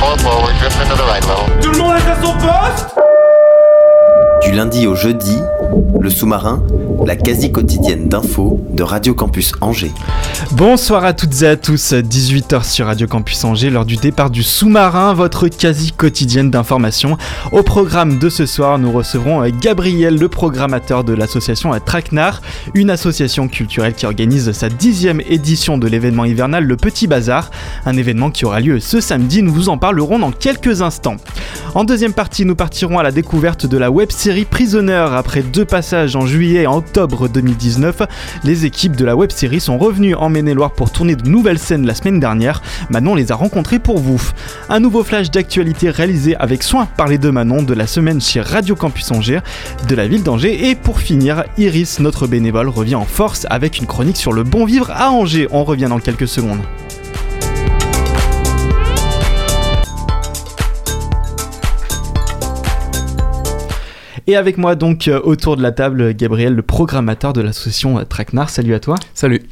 Four forward. Drift into the right level. Tout le monde est à son poste Du lundi au jeudi, le sous-marin, la quasi quotidienne d'infos de Radio Campus Angers. Bonsoir à toutes et à tous, 18h sur Radio Campus Angers, lors du départ du sous-marin, votre quasi quotidienne d'information. Au programme de ce soir, nous recevrons euh, Gabriel, le programmateur de l'association Traquenard, une association culturelle qui organise sa dixième édition de l'événement hivernal Le Petit Bazar, un événement qui aura lieu ce samedi, nous vous en parlerons dans quelques instants. En deuxième partie, nous partirons à la découverte de la web-série Prisoner. Après deux passages en juillet et octobre 2019, les équipes de la web-série sont revenues en Maine-et-Loire pour tourner de nouvelles scènes la semaine dernière. Manon les a rencontrées pour vous. Un nouveau flash d'actualité réalisé avec soin par les deux Manon de la semaine chez Radio Campus Angers de la ville d'Angers. Et pour finir, Iris, notre bénévole, revient en force avec une chronique sur le bon vivre à Angers. On revient dans quelques secondes. Et avec moi donc euh, autour de la table, Gabriel, le programmateur de l'association euh, Traquenard. Salut à toi. Salut.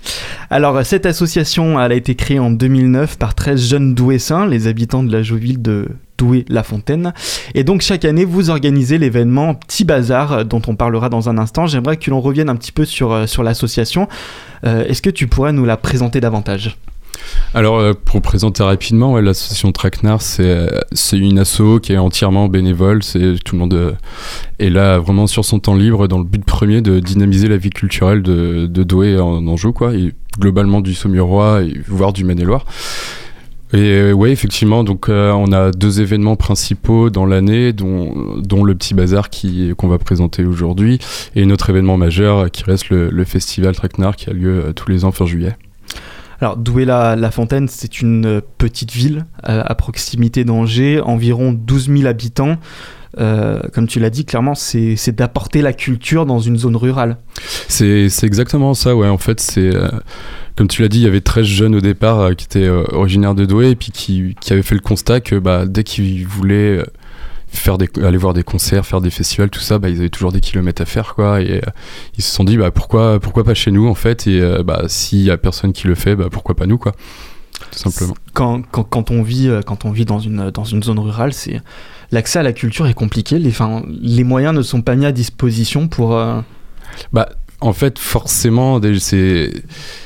Alors euh, cette association, elle a été créée en 2009 par 13 jeunes douessins, les habitants de la jolie ville de Douai-la-Fontaine. Et donc chaque année, vous organisez l'événement Petit Bazar dont on parlera dans un instant. J'aimerais que l'on revienne un petit peu sur, sur l'association. Euh, Est-ce que tu pourrais nous la présenter davantage? Alors, euh, pour présenter rapidement, l'association Traquenard, c'est euh, c'est une asso qui est entièrement bénévole. C'est tout le monde euh, est là vraiment sur son temps libre dans le but premier de dynamiser la vie culturelle de, Douai en Anjou, quoi, et globalement du Saumurois et voire du Maine-et-Loire. Et ouais, effectivement, donc on a deux événements principaux dans l'année, dont, le petit bazar qui qu'on va présenter aujourd'hui, et notre événement majeur qui reste le, le festival Traquenard qui a lieu tous les ans fin juillet. Alors Douai-la-Fontaine, c'est une petite ville euh, à proximité d'Angers, environ 12 000 habitants. Euh, comme tu l'as dit, clairement, c'est d'apporter la culture dans une zone rurale. C'est exactement ça, ouais. En fait, c'est. euh, comme tu l'as dit, il y avait 13 jeunes au départ qui étaient originaires de Douai et puis qui, avaient fait le constat que bah, dès qu'ils voulaient faire des, aller voir des concerts, faire des festivals, tout ça, bah, ils avaient toujours des kilomètres à faire, quoi. Et euh, ils se sont dit, bah, pourquoi, pourquoi pas chez nous, en fait? Et euh, bah, s'il y a personne qui le fait, bah, pourquoi pas nous, quoi? Tout simplement. Quand, quand, quand on vit, euh, quand on vit dans, une, dans une zone rurale, c'est l'accès à la culture est compliqué. Les, enfin, les moyens ne sont pas mis à disposition pour. euh, Bah, en fait, forcément,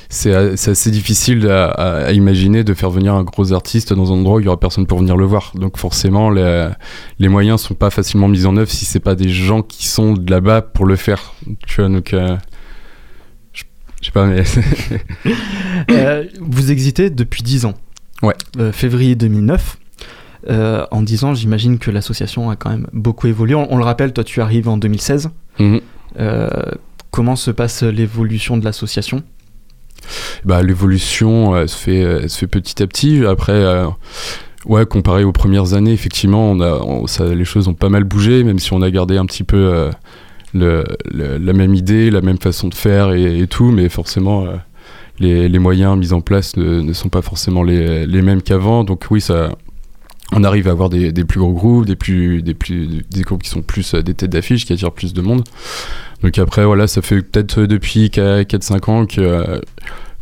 c'est assez difficile à, imaginer de faire venir un gros artiste dans un endroit où il y aura personne pour venir le voir. Donc forcément, les, les moyens sont pas facilement mis en œuvre si c'est pas des gens qui sont de là-bas pour le faire. Tu vois, donc euh, je je sais pas, mais Euh, vous existez depuis 10 ans. Ouais. Euh, février 2009. Euh, en 10 ans, j'imagine que l'association a quand même beaucoup évolué. On, on le rappelle, toi, tu arrives en 2016. Mhm. Euh, comment se passe l'évolution de l'association? Bah, l'évolution fait elle se fait petit à petit. Après. euh, comparé aux premières années, effectivement, on a, ça, les choses ont pas mal bougé, même si on a gardé un petit peu euh, la même idée, la même façon de faire et, tout, mais forcément, euh, les, les moyens mis en place ne, ne sont pas forcément les, les mêmes qu'avant. Donc oui, ça, on arrive à avoir des, des plus gros groupes, des, plus, des, plus, des groupes qui sont plus euh, des têtes d'affiche, qui attirent plus de monde. Donc après, voilà, ça fait peut-être depuis 4-5 ans que,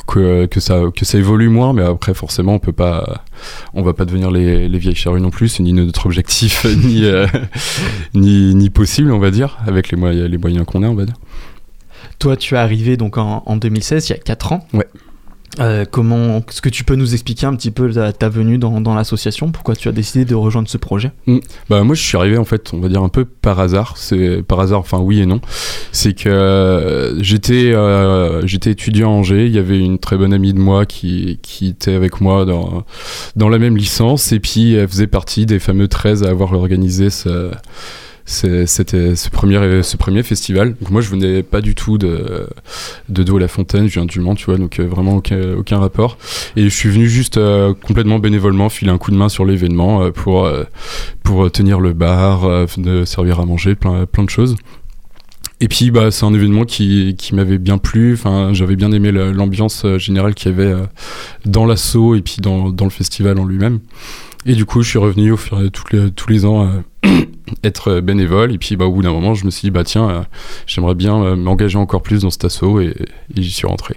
que, que, ça, que ça évolue moins, mais après, forcément, on peut pas on va pas devenir les, les vieilles charrues non plus, c'est ni notre objectif, ni, euh, ni, ni possible, on va dire, avec les, moyens les moyens qu'on a, on va dire. Toi, tu es arrivé donc en, en 2016, il y a 4 ans. Ouais. Euh, comment est-ce que tu peux nous expliquer un petit peu ta, venue dans, dans l'association? Pourquoi tu as décidé de rejoindre ce projet? Bah moi je suis arrivé en fait, on va dire un peu par hasard. C'est par hasard, enfin oui et non. C'est que euh, j'étais euh, j'étais étudiant à Angers. Il y avait une très bonne amie de moi qui, qui était avec moi dans dans la même licence et puis elle faisait partie des fameux 13 à avoir organisé ce c'était ce premier, ce premier festival. Donc moi, je venais pas du tout de, de Douai-la-Fontaine, je viens du Mans, tu vois, donc euh, vraiment aucun, aucun rapport. Et je suis venu juste euh, complètement bénévolement filer un coup de main sur l'événement euh, pour, pour tenir le bar, de servir à manger, plein, plein de choses. Et puis bah, c'est un événement qui, qui m'avait bien plu, enfin, j'avais bien aimé l'ambiance générale qu'il y avait dans l'assaut et puis dans, dans le festival en lui-même. Et du coup je suis revenu tous les, tous les ans être bénévole et puis bah, au bout d'un moment je me suis dit bah tiens euh, j'aimerais bien euh, m'engager encore plus dans cet assaut et, et j'y suis rentré.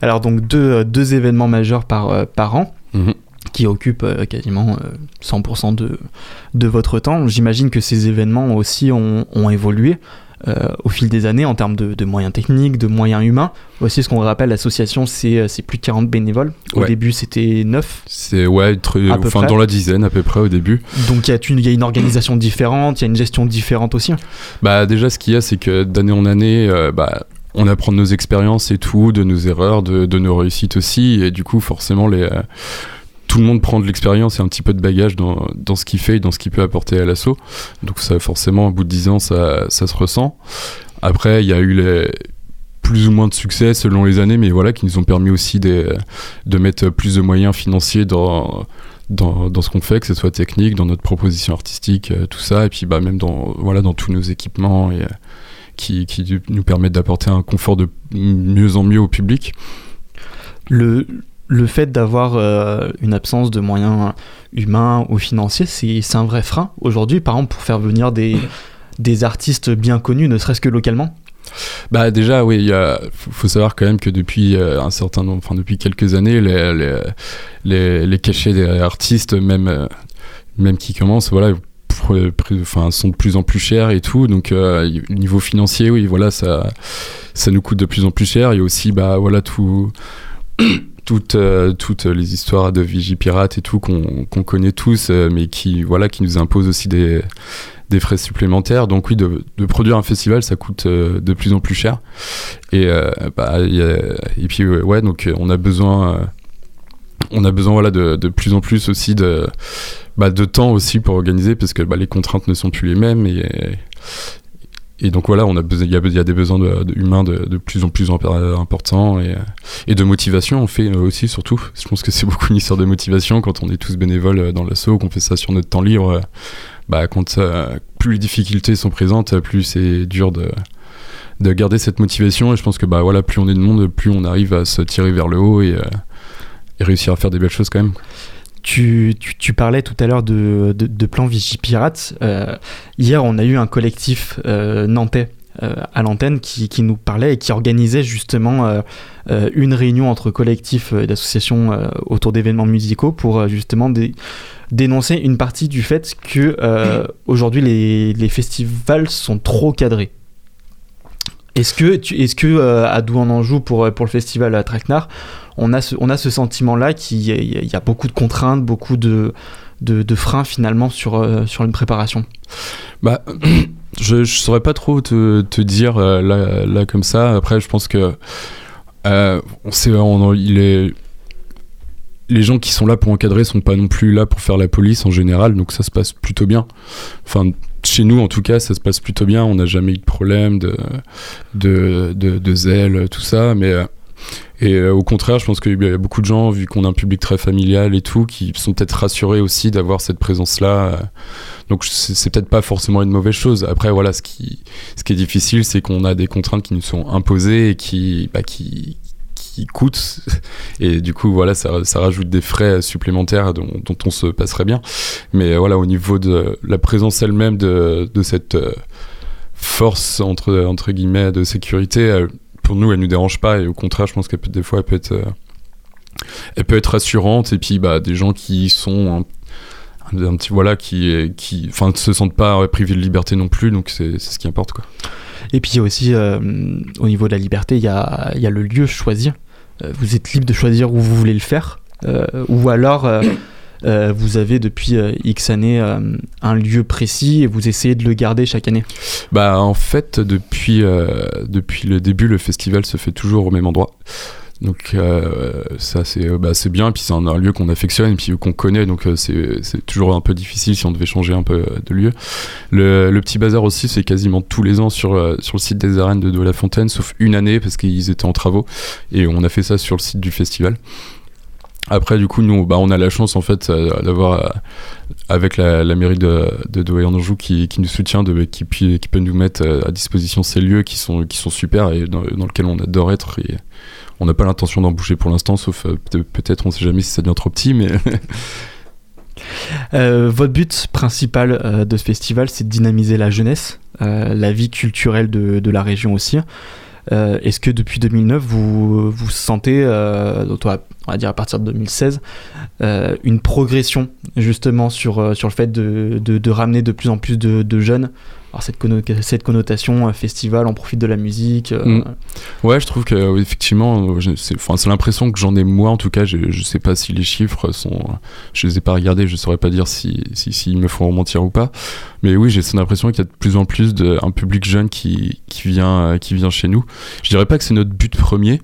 Alors donc deux, euh, deux événements majeurs par, par an Mhm. qui occupent quasiment euh, 100% de, de votre temps. J'imagine que ces événements aussi ont, ont évolué au fil des années en termes de, de moyens techniques, de moyens humains. Aussi, ce qu'on rappelle, l'association, c'est euh, c'est plus de 40 bénévoles. Au Ouais. début, c'était 9. C'est ouais, être, À peu enfin près. dans la dizaine à peu près au début. Donc il y, a une- il y a une organisation différente, il y a une gestion différente aussi. Bah déjà ce qu'il y a c'est que d'année en année euh, bah on apprend de nos expériences et tout, de nos erreurs, de, de nos réussites aussi et du coup forcément les euh, tout le monde prend de l'expérience et un petit peu de bagage dans, ce qu'il fait et dans ce qu'il peut apporter à l'assaut. Donc ça forcément au bout de 10 ans ça, se ressent. Après il y a eu les plus ou moins de succès selon les années mais voilà qui nous ont permis aussi de mettre plus de moyens financiers dans ce qu'on fait, que ce soit technique, dans notre proposition artistique, euh, tout ça, et puis bah, même dans, voilà, dans tous nos équipements et, euh, qui, nous permettent d'apporter un confort de mieux en mieux au public. Le fait d'avoir euh, une absence de moyens humains ou financiers, c'est un vrai frein aujourd'hui, par exemple, pour faire venir des, des artistes bien connus, ne serait-ce que localement? Bah déjà, oui, il faut, savoir quand même que depuis euh, un certain nombre, enfin depuis quelques années, les, les, les, cachets des artistes, même, euh, même qui commencent, voilà, enfin, sont de plus en plus chers et tout. Donc, niveau financier, oui, voilà, ça, ça nous coûte de plus en plus cher. Il y a aussi, bah voilà, tout. Toutes, euh, toutes les histoires de Vigipirate et tout qu'on qu'on connaît tous, euh, mais qui, voilà, qui nous imposent aussi des, des frais supplémentaires. Donc oui, de, de produire un festival, ça coûte euh, de plus en plus cher. Et, bah, et puis ouais, donc on a besoin, on a besoin voilà de, de plus en plus aussi de, bah, de temps aussi pour organiser parce que bah, les contraintes ne sont plus les mêmes et et donc voilà, on a il y y a des besoins humains de, de plus en plus imp- importants et, et de motivation. On fait euh, aussi surtout. Je pense que c'est beaucoup une histoire de motivation quand on est tous bénévoles euh, dans l'assaut, qu'on fait ça sur notre temps libre. euh, Bah, quand euh, plus les difficultés sont présentes, plus c'est dur de de garder cette motivation. Et je pense que bah voilà, plus on est de monde, plus on arrive à se tirer vers le haut et, euh, et réussir à faire des belles choses quand même. Tu, tu, parlais tout à l'heure de, de, plan Vigipirate. Euh, hier, on a eu un collectif euh, nantais euh, à l'antenne qui, qui nous parlait et qui organisait justement euh, une réunion entre collectifs euh, d'associations autour d'événements musicaux pour justement dé- dénoncer une partie du fait que aujourd'hui les, les festivals sont trop cadrés. Est-ce que, tu, est-ce que euh, à Douai-en-Anjou pour, pour le festival à Traquenard, on a ce, on a ce sentiment-là qu'il y y a beaucoup de contraintes, beaucoup de, de, freins finalement sur, euh, sur une préparation Bah, je, je saurais pas trop te, te dire euh, là, là comme ça. Après, je pense que euh, on sait, on, il est les gens qui sont là pour encadrer sont pas non plus là pour faire la police en général, donc ça se passe plutôt bien. Enfin, chez nous en tout cas, ça se passe plutôt bien. On n'a jamais eu de problème de de, de, de zèle, tout ça, mais et euh, au contraire, je pense qu'il y a beaucoup de gens, vu qu'on a un public très familial et tout, qui sont peut-être rassurés aussi d'avoir cette présence-là. euh. Donc c'est peut-être pas forcément une mauvaise chose. Après, voilà, ce qui, ce qui est difficile, c'est qu'on a des contraintes qui nous sont imposées et qui, bah, qui, qui coûtent. Et du coup, voilà, ça, rajoute des frais supplémentaires dont, on se passerait bien. Mais euh, voilà, au niveau de la présence elle-même de, de cette force, entre, entre guillemets, de sécurité, nous, elle nous dérange pas. Et au contraire, je pense peut, des fois, elle peut être, euh, elle peut être rassurante. Et puis, bah, des gens qui sont un, petit, voilà, qui, qui, enfin, se sentent pas privés de liberté non plus. Donc, c'est ce qui importe, quoi. Et puis aussi, euh, au niveau de la liberté, il y a, y a le lieu choisi. Euh, vous êtes libre de choisir où vous voulez le faire. Ou alors, euh, vous avez depuis euh, X années euh, un lieu précis et vous essayez de le garder chaque année. Bah en fait depuis depuis le début le festival se fait toujours au même endroit. Donc ça c'est bah, bien, et puis c'est un, lieu qu'on affectionne, et puis qu'on connaît, donc euh, c'est toujours un peu difficile si on devait changer un peu de lieu. Le, petit bazar aussi, c'est quasiment tous les ans sur, sur le site des arènes de Douai-la-Fontaine, sauf une année parce qu'ils étaient en travaux, et on a fait ça sur le site du festival. Après, du coup, nous, bah, on a la chance en fait euh, d'avoir, euh, avec la, mairie de, de Douai-en-Anjou qui, qui nous soutient, qui, qui peut nous mettre euh, à disposition ces lieux qui sont, qui sont super et dans, lesquels on adore être. Et on n'a pas l'intention d'en bouger pour l'instant, sauf peut- peut-être, on sait jamais si ça devient trop petit, mais votre but principal de ce festival, c'est de dynamiser la jeunesse, la vie culturelle de, de la région aussi. Euh, Est-ce que depuis 2009, vous vous sentez, euh, on va dire à partir de 2016, euh, une progression justement sur, euh, le fait de, ramener de plus en plus de jeunes alors cette, cette connotation festival, on profite de la musique. euh, Mm. Ouais, je trouve que euh, effectivement, euh, c'est l'impression que j'en ai moi en tout cas. Je, je sais pas si les chiffres sont, je les ai pas regardés, je saurais pas dire si si, s'ils me font mentir ou pas. Mais oui, j'ai cette impression qu'il y a de plus en plus de, un public jeune qui qui vient qui vient chez nous. Je dirais pas que c'est notre but premier.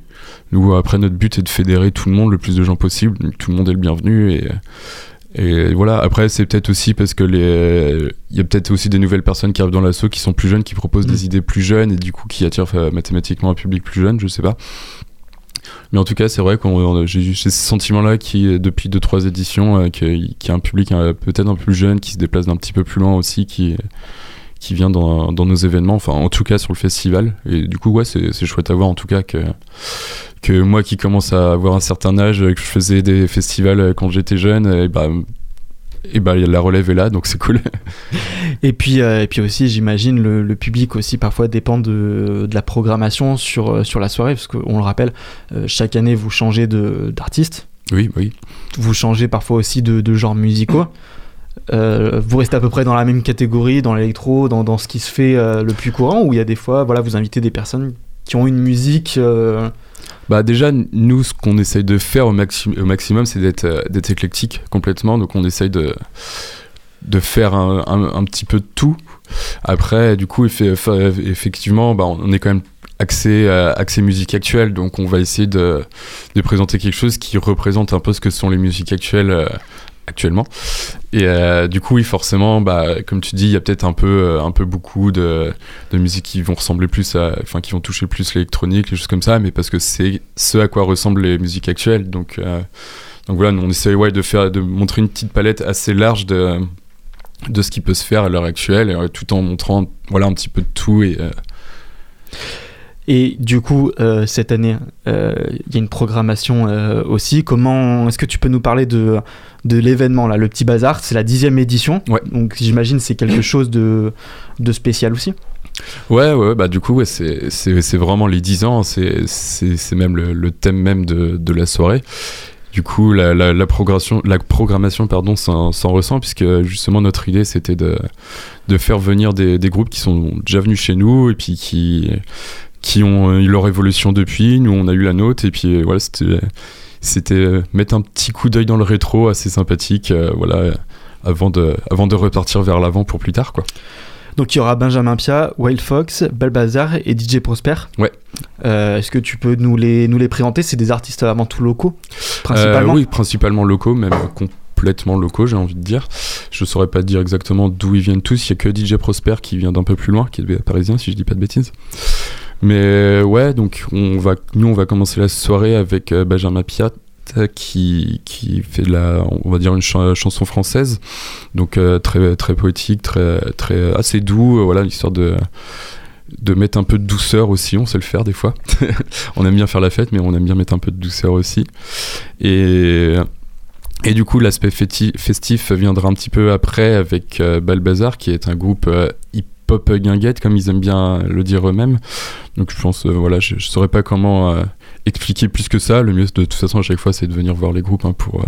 Nous, après, notre but est de fédérer tout le monde, le plus de gens possible. Tout le monde est le bienvenu et et voilà, après c'est peut-être aussi parce que les il y a peut-être aussi des nouvelles personnes qui arrivent dans l'assaut qui sont plus jeunes, qui proposent Mm. des idées plus jeunes et du coup qui attirent euh, mathématiquement un public plus jeune, je sais pas. Mais en tout cas, c'est vrai que j'ai ce sentiment-là qui, depuis deux trois éditions, euh, y a un public euh, peut-être un peu plus jeune qui se déplace d'un petit peu plus loin aussi, qui qui vient dans, dans nos événements, enfin en tout cas sur le festival. Et du coup, ouais, c'est chouette à voir en tout cas que que moi qui commence à avoir un certain âge, que je faisais des festivals euh, quand j'étais jeune, et bah et bah la relève est là, donc c'est cool. Et puis, euh, et puis aussi, j'imagine, le, le public aussi parfois dépend de, de la programmation sur, euh, sur la soirée, parce qu'on le rappelle, euh, chaque année vous changez d'artiste, oui, oui. vous changez parfois aussi de, de genres musicaux. Euh, vous restez à peu près dans la même catégorie, dans l'électro, dans, dans ce qui se fait euh, le plus courant, ou il y a des fois, voilà, vous invitez des personnes qui ont une musique. Bah déjà, nous, ce qu'on essaye de faire au, maxi- au maximum, c'est d'être euh, d'être éclectique complètement. Donc on essaye de, de faire un, un- un petit peu de tout. Après, du coup, effe- eff- effectivement, bah, on est quand même axé, euh, axé musique actuelle. Donc on va essayer de, de présenter quelque chose qui représente un peu ce que sont les musiques actuelles euh, actuellement. Et euh, du coup, oui, forcément, bah, comme tu dis, il y a peut-être un peu, euh, un peu beaucoup de, de musiques qui vont ressembler plus à, enfin, qui vont toucher plus l'électronique, les choses comme ça, mais parce que c'est ce à quoi ressemblent les musiques actuelles. Donc, euh, donc voilà, nous, on essaie ouais, de faire, de montrer une petite palette assez large de, de ce qui peut se faire à l'heure actuelle, tout en montrant, voilà, un petit peu de tout et Et du coup, euh, cette année, euh, il y a une programmation euh, aussi. Comment est-ce que tu peux nous parler de, de l'événement là, le petit bazar? C'est la dixième édition. Ouais. Donc j'imagine c'est quelque chose de, de spécial aussi. Ouais, ouais, bah du coup, ouais, c'est, vraiment les 10 ans, c'est, même le, le thème même de, de la soirée. Du coup, la, la, la, programmation, la programmation pardon, s'en, s'en ressent, puisque justement notre idée c'était de, de faire venir des, des groupes qui sont déjà venus chez nous et puis qui, qui ont eu leur évolution depuis. Nous, on a eu la nôtre, et puis voilà, c'était, c'était mettre un petit coup d'œil dans le rétro assez sympathique, euh, voilà, avant de, avant de repartir vers l'avant pour plus tard, quoi. Donc il y aura Benjamin Pia, Wild Fox, Balbazar et DJ Prosper. Ouais. Euh, Est-ce que tu peux nous les, nous les présenter? C'est des artistes avant tout locaux, principalement Euh, Oui, principalement locaux, même complètement locaux, j'ai envie de dire. Je saurais pas dire exactement d'où ils viennent tous. Il y a que DJ Prosper qui vient d'un peu plus loin, qui est parisien, si je dis pas de bêtises. Mais ouais, donc on va, nous on va commencer la soirée avec euh, Benjamin Piat qui, qui fait de la, on va dire une ch chanson française, donc euh, très très poétique, très très assez doux, euh, voilà l'histoire de de mettre un peu de douceur aussi, on sait le faire des fois. on aime bien faire la fête, mais on aime bien mettre un peu de douceur aussi. Et et du coup, l'aspect festif viendra un petit peu après avec euh, Balbazar, qui est un groupe euh, hip-hop guinguette, comme ils aiment bien le dire eux-mêmes. Donc je pense, euh, voilà, je, je saurais pas comment euh, expliquer plus que ça. Le mieux, de toute façon, à chaque fois, c'est de venir voir les groupes hein, pour,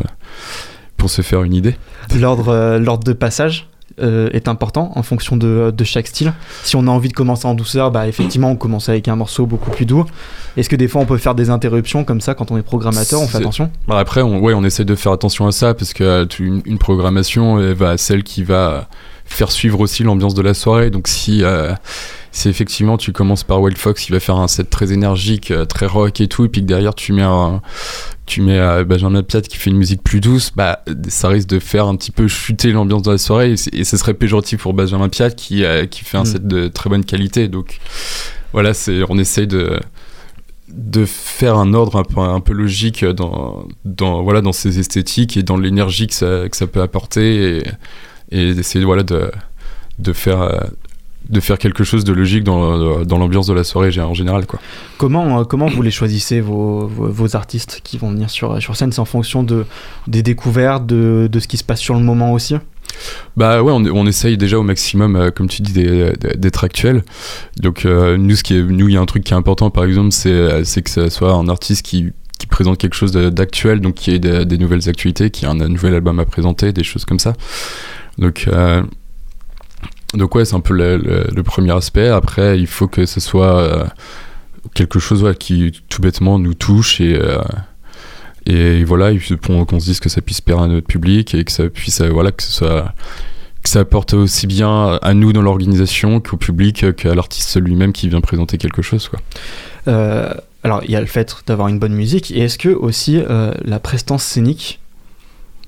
pour se faire une idée. L'ordre l'ordre de passage euh, est important en fonction de, de, chaque style. Si on a envie de commencer en douceur, bah effectivement on commence avec un morceau beaucoup plus doux. Est-ce que des fois on peut faire des interruptions comme ça quand on est programmateur, on fait attention? Bah Après, on, ouais, on essaie de faire attention à ça parce que une, une programmation elle va à celle qui va faire suivre aussi l'ambiance de la soirée. Donc si euh, si effectivement tu commences par Wild Fox, il va faire un set très énergique, euh, très rock et tout, et puis que derrière tu mets un, tu mets euh, Benjamin Piat qui fait une musique plus douce, bah ça risque de faire un petit peu chuter l'ambiance de la soirée, et, ce serait péjoratif pour Benjamin Piat qui euh, qui fait un Mm. set de très bonne qualité. Donc voilà, on essaye de de faire un ordre un peu, un peu logique dans, dans, voilà, dans ces esthétiques et dans l'énergie que ça, que ça peut apporter et, et d'essayer voilà, de, de, faire, euh, de faire quelque chose de logique dans, dans l'ambiance de la soirée en général. Quoi. Comment, euh, comment vous les choisissez, vos, vos, vos artistes qui vont venir sur, sur scène? C'est en fonction de, des découvertes, de, de ce qui se passe sur le moment aussi? Bah ouais, on, on essaye déjà au maximum, euh, comme tu dis, d'être actuel. Donc euh, nous, ce qui est, nous, il y a un truc qui est important, par exemple, c'est, que ça soit un artiste qui qui présente quelque chose d'actuel, donc qui ait des, des nouvelles actualités, qui a un, un nouvel album à présenter, des choses comme ça. Donc, euh, donc ouais, c'est un peu le, premier aspect. Après, il faut que ce soit euh, quelque chose qui tout bêtement nous touche et euh, et voilà, qu'on se dise que ça puisse plaire à notre public et que ça puisse, euh, voilà, que ce que ça apporte aussi bien à nous dans l'organisation qu'au public euh, qu'à l'artiste lui-même qui vient présenter quelque chose alors, il y a le fait d'avoir une bonne musique, et est-ce que aussi la prestance scénique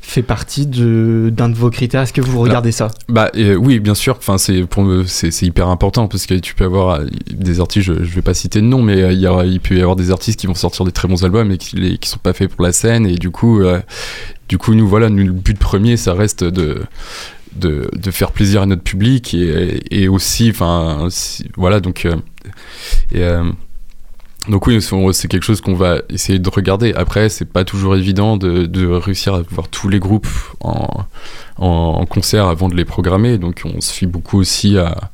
fait partie de- d'un de, vos critères Est-ce que vous regardez ça? Bah euh, oui, bien sûr. Enfin, c'est pour me- c'est c'est hyper important parce que tu peux avoir euh, des artistes. Je, je vais pas citer de nom, mais euh, il y aura- il peut y avoir des artistes qui vont sortir des très bons albums et qui, les- qui sont pas faits pour la scène. Et du coup, euh, du coup, nous voilà, nous, le but premier, ça reste de de, de faire plaisir à notre public et, et aussi, enfin, si- voilà, donc et donc oui, c'est quelque chose qu'on va essayer de regarder. Après, c'est pas toujours évident de, de réussir à voir tous les groupes en, en, en concert avant de les programmer. Donc on se fie beaucoup aussi à,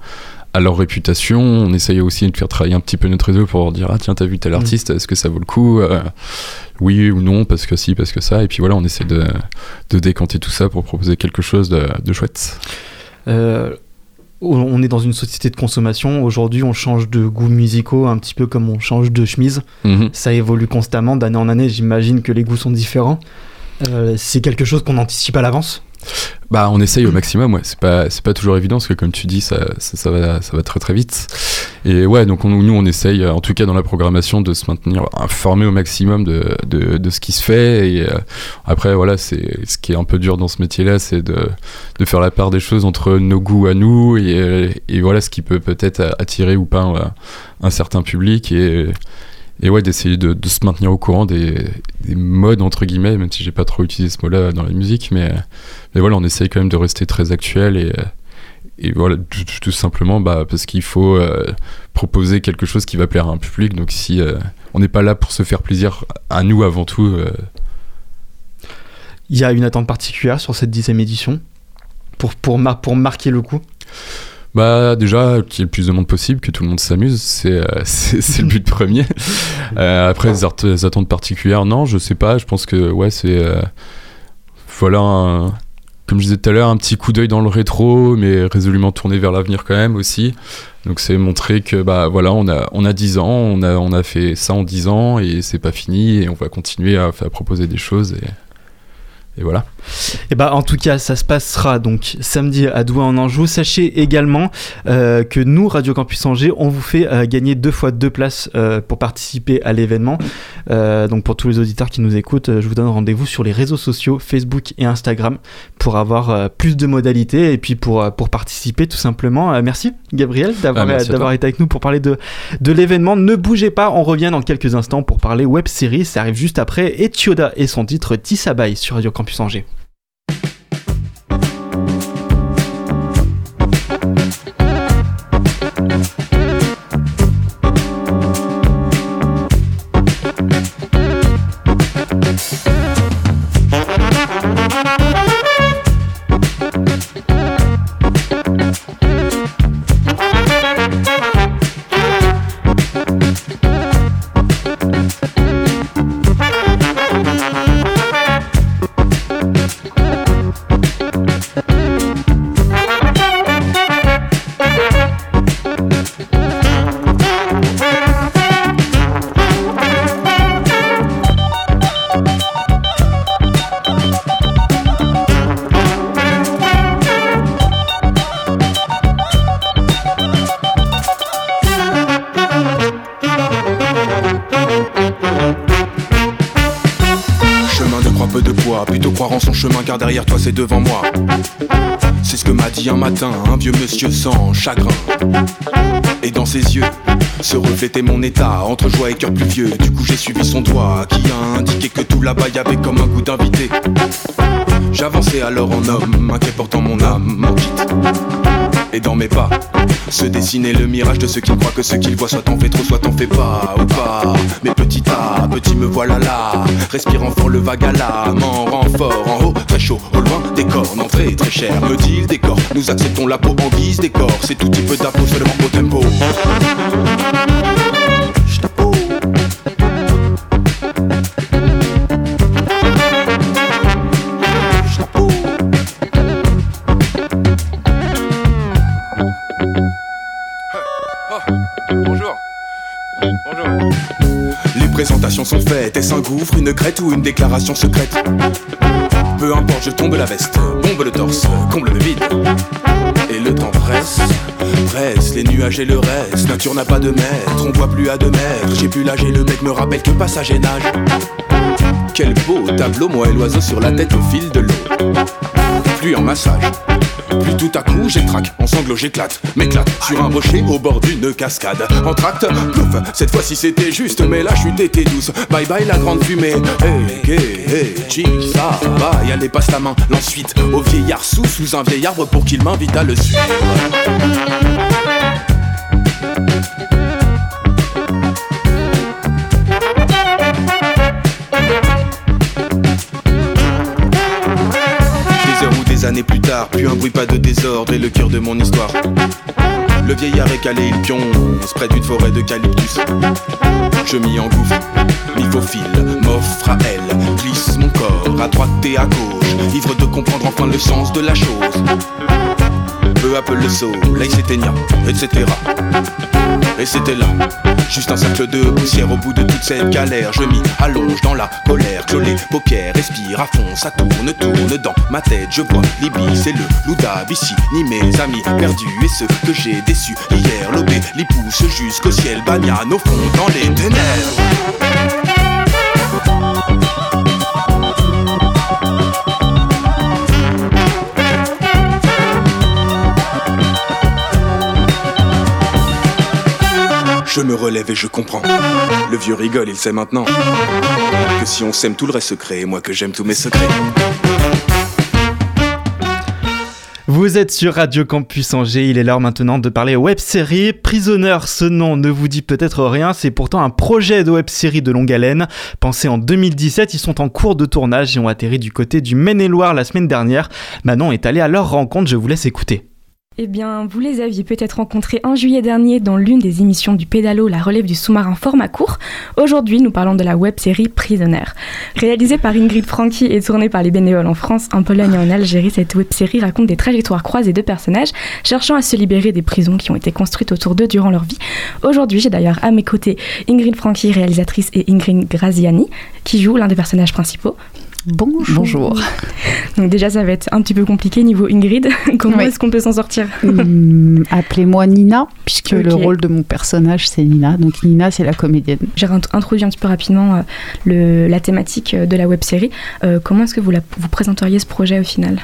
à leur réputation. On essaye aussi de faire travailler un petit peu notre réseau pour dire ah tiens t'as vu tel artiste, est-ce que ça vaut le coup Euh, Oui ou non parce que si parce que ça. Et puis voilà, on essaie de, de décanter tout ça pour proposer quelque chose de, de chouette. Euh, on est dans une société de consommation. Aujourd'hui, on change de goûts musicaux un petit peu comme on change de chemise. Mhm. Ça évolue constamment d'année en année. J'imagine que les goûts sont différents. Euh, c'est quelque chose qu'on anticipe à l'avance. Bah, on essaye au maximum, ouais. C'est pas, pas toujours évident parce que, comme tu dis, ça, ça, va, ça va très très vite. Et ouais, donc on- nous, on essaye, euh, en tout cas dans la programmation, de se maintenir informé au maximum de, de, ce qui se fait. Et euh, après, voilà, c'est ce qui est un peu dur dans ce métier-là, c'est de, de faire la part des choses entre nos goûts à nous et, et voilà ce qui peut peut-être attirer ou pas un, certain public. Et ouais, d'essayer de, se maintenir au courant des, des modes, entre guillemets, même si j'ai pas trop utilisé ce mot-là dans la musique, mais. Mais voilà, on essaye quand même de rester très actuel et, et voilà, tout simplement bah, parce qu'il faut euh, proposer quelque chose qui va plaire à un public. Donc si euh, on n'est pas là pour se faire plaisir à nous avant tout, euh, Il y a une attente particulière sur cette dixième édition pour, pour, mar- pour marquer le coup? Bah déjà qu'il y ait le plus de monde possible, que tout le monde s'amuse, c'est euh, le but premier. Euh, après les, attentes particulières, non, je sais pas. Je pense que ouais, c'est euh, voilà. un- comme je disais tout à l'heure, un petit coup d'œil dans le rétro, mais résolument tourné vers l'avenir quand même aussi. Donc c'est montrer que bah voilà, on a on a 10 ans, on a on a fait ça en 10 ans et c'est pas fini et on va continuer à, à proposer des choses et et voilà. Et bah en tout cas, ça se passera donc samedi à Douai en Anjou. Sachez également euh, que nous, Radio Campus Angers, on vous fait euh, gagner deux fois deux places euh, pour participer à l'événement. Donc pour tous les auditeurs qui nous écoutent, je vous donne rendez-vous sur les réseaux sociaux Facebook et Instagram pour avoir plus de modalités et puis pour, pour participer tout simplement. Merci Gabriel d'avoir Ah, d'avoir été avec nous pour parler de, de l'événement. Ne bougez pas, on revient dans quelques instants pour parler web série. Ça arrive juste après. Et Chioda et son titre Tissabaï sur Radio Campus Angers. Un vieux monsieur sans chagrin. Et dans ses yeux se reflétait mon état entre joie et cœur plus vieux. Du coup j'ai suivi son doigt qui a indiqué que tout là-bas y avait comme un goût d'invité. J'avançais alors en homme, inquiet portant mon âme, mon quitte. Et dans mes pas, se dessinait le mirage de ceux qui croient que ce qu'ils voient soit t'en fais trop, soit t'en fais pas ou pas. Petit me voilà là, respirant fort le vague à l'âme, en renfort, en haut, très chaud, au loin, décor, non très très cher, me dit le décor. Nous acceptons la peau en guise décor, c'est tout peu d'impôt seulement au tempo. Est-ce un gouffre, une crête ou une déclaration secrète Peu importe, je tombe la veste, bombe le torse, comble le vide. Et le temps presse, presse, les nuages et le reste. Nature n'a pas de maître, on voit plus à deux mètres. J'ai plus l'âge et le mec me rappelle que passage et nage. Quel beau tableau, moi et l'oiseau sur la tête au fil de l'eau. Plus en massage. Puis tout à coup j'étraque, en sanglots j'éclate, m'éclate sur un rocher au bord d'une cascade. En tract, plouf, cette fois-ci c'était juste, mais je suis tété douce. Bye bye la grande fumée. Hey, gay, hey, chick, ça va, y aller passe la main. L'ensuite au vieillard sous, sous un vieil arbre pour qu'il m'invite à le suivre. Plus tard, plus un bruit, pas de désordre et le cœur de mon histoire. Le vieillard est calé, il pionce près d'une forêt d'eucalyptus. Je m'y engouffre, m'y m'offre à elle, glisse mon corps à droite et à gauche, ivre de comprendre enfin le sens de la chose. Peu à peu le soleil s'éteigna, etc. Et c'était là, juste un cercle de poussière au bout de toute cette galère. Je m'y allonge dans la colère, clolé, poker, respire à fond, ça tourne, tourne dans ma tête. Je vois Libye, c'est le louda, ici, ni mes amis perdus et ceux que j'ai déçus hier. Lobé, les pousse jusqu'au ciel, banane au fond dans les ténèbres. Je me relève et je comprends. Le vieux rigole, il sait maintenant que si on s'aime tout le reste secret, et moi que j'aime tous mes secrets. Vous êtes sur Radio Campus Angers, il est l'heure maintenant de parler web série. Prisoner, ce nom ne vous dit peut-être rien, c'est pourtant un projet de web série de longue haleine. Pensé en 2017, ils sont en cours de tournage et ont atterri du côté du Maine-et-Loire la semaine dernière. Manon est allée à leur rencontre, je vous laisse écouter. Eh bien, vous les aviez peut-être rencontrés en juillet dernier dans l'une des émissions du Pédalo, la relève du sous-marin format court. Aujourd'hui, nous parlons de la web-série Prisoner. Réalisée par Ingrid Franchi et tournée par les bénévoles en France, en Pologne et en Algérie, cette web-série raconte des trajectoires croisées de personnages cherchant à se libérer des prisons qui ont été construites autour d'eux durant leur vie. Aujourd'hui, j'ai d'ailleurs à mes côtés Ingrid Franchi, réalisatrice, et Ingrid Graziani, qui joue l'un des personnages principaux. Bonjour. Bonjour. Donc déjà, ça va être un petit peu compliqué niveau Ingrid. Comment Oui. est-ce qu'on peut s'en sortir Hum, Appelez-moi Nina, puisque le rôle de mon personnage c'est Nina. Donc Nina c'est la comédienne. J'ai int- introduit un petit peu rapidement euh, le- la thématique euh, de la web série. comment est-ce que vous, la- vous présenteriez ce projet au final?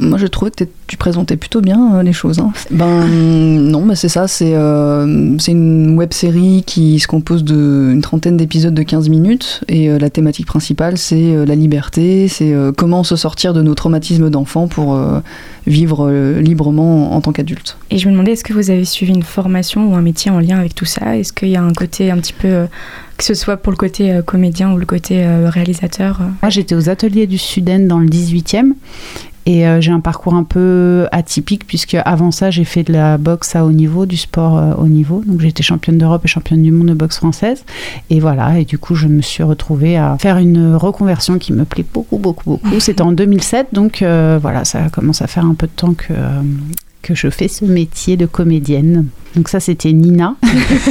Moi, j'ai trouvé que tu présentais plutôt bien euh, les choses. hein. Ben non, mais c'est ça. C'est euh, une web série qui se compose d'une trentaine d'épisodes de 15 minutes. Et euh, la thématique principale, c'est euh, la liberté. C'est euh, comment se sortir de nos traumatismes d'enfant pour euh, vivre euh, librement en tant qu'adulte. Et je me demandais, est-ce que vous avez suivi une formation ou un métier en lien avec tout ça? Est-ce qu'il y a un côté un petit peu, euh, que ce soit pour le côté euh, comédien ou le côté euh, réalisateur? Euh Moi j'étais aux ateliers du Sud-End dans le 18e. Et euh, j'ai un parcours un peu atypique puisque avant ça j'ai fait de la boxe à haut niveau, du sport euh, haut niveau. Donc j'étais championne d'Europe et championne du monde de boxe française. Et voilà, et du coup je me suis retrouvée à faire une reconversion qui me plaît beaucoup, beaucoup, beaucoup. C'était en 2007, donc euh, voilà, ça commence à faire un peu de temps que, que je fais ce métier de comédienne. Donc ça c'était Nina.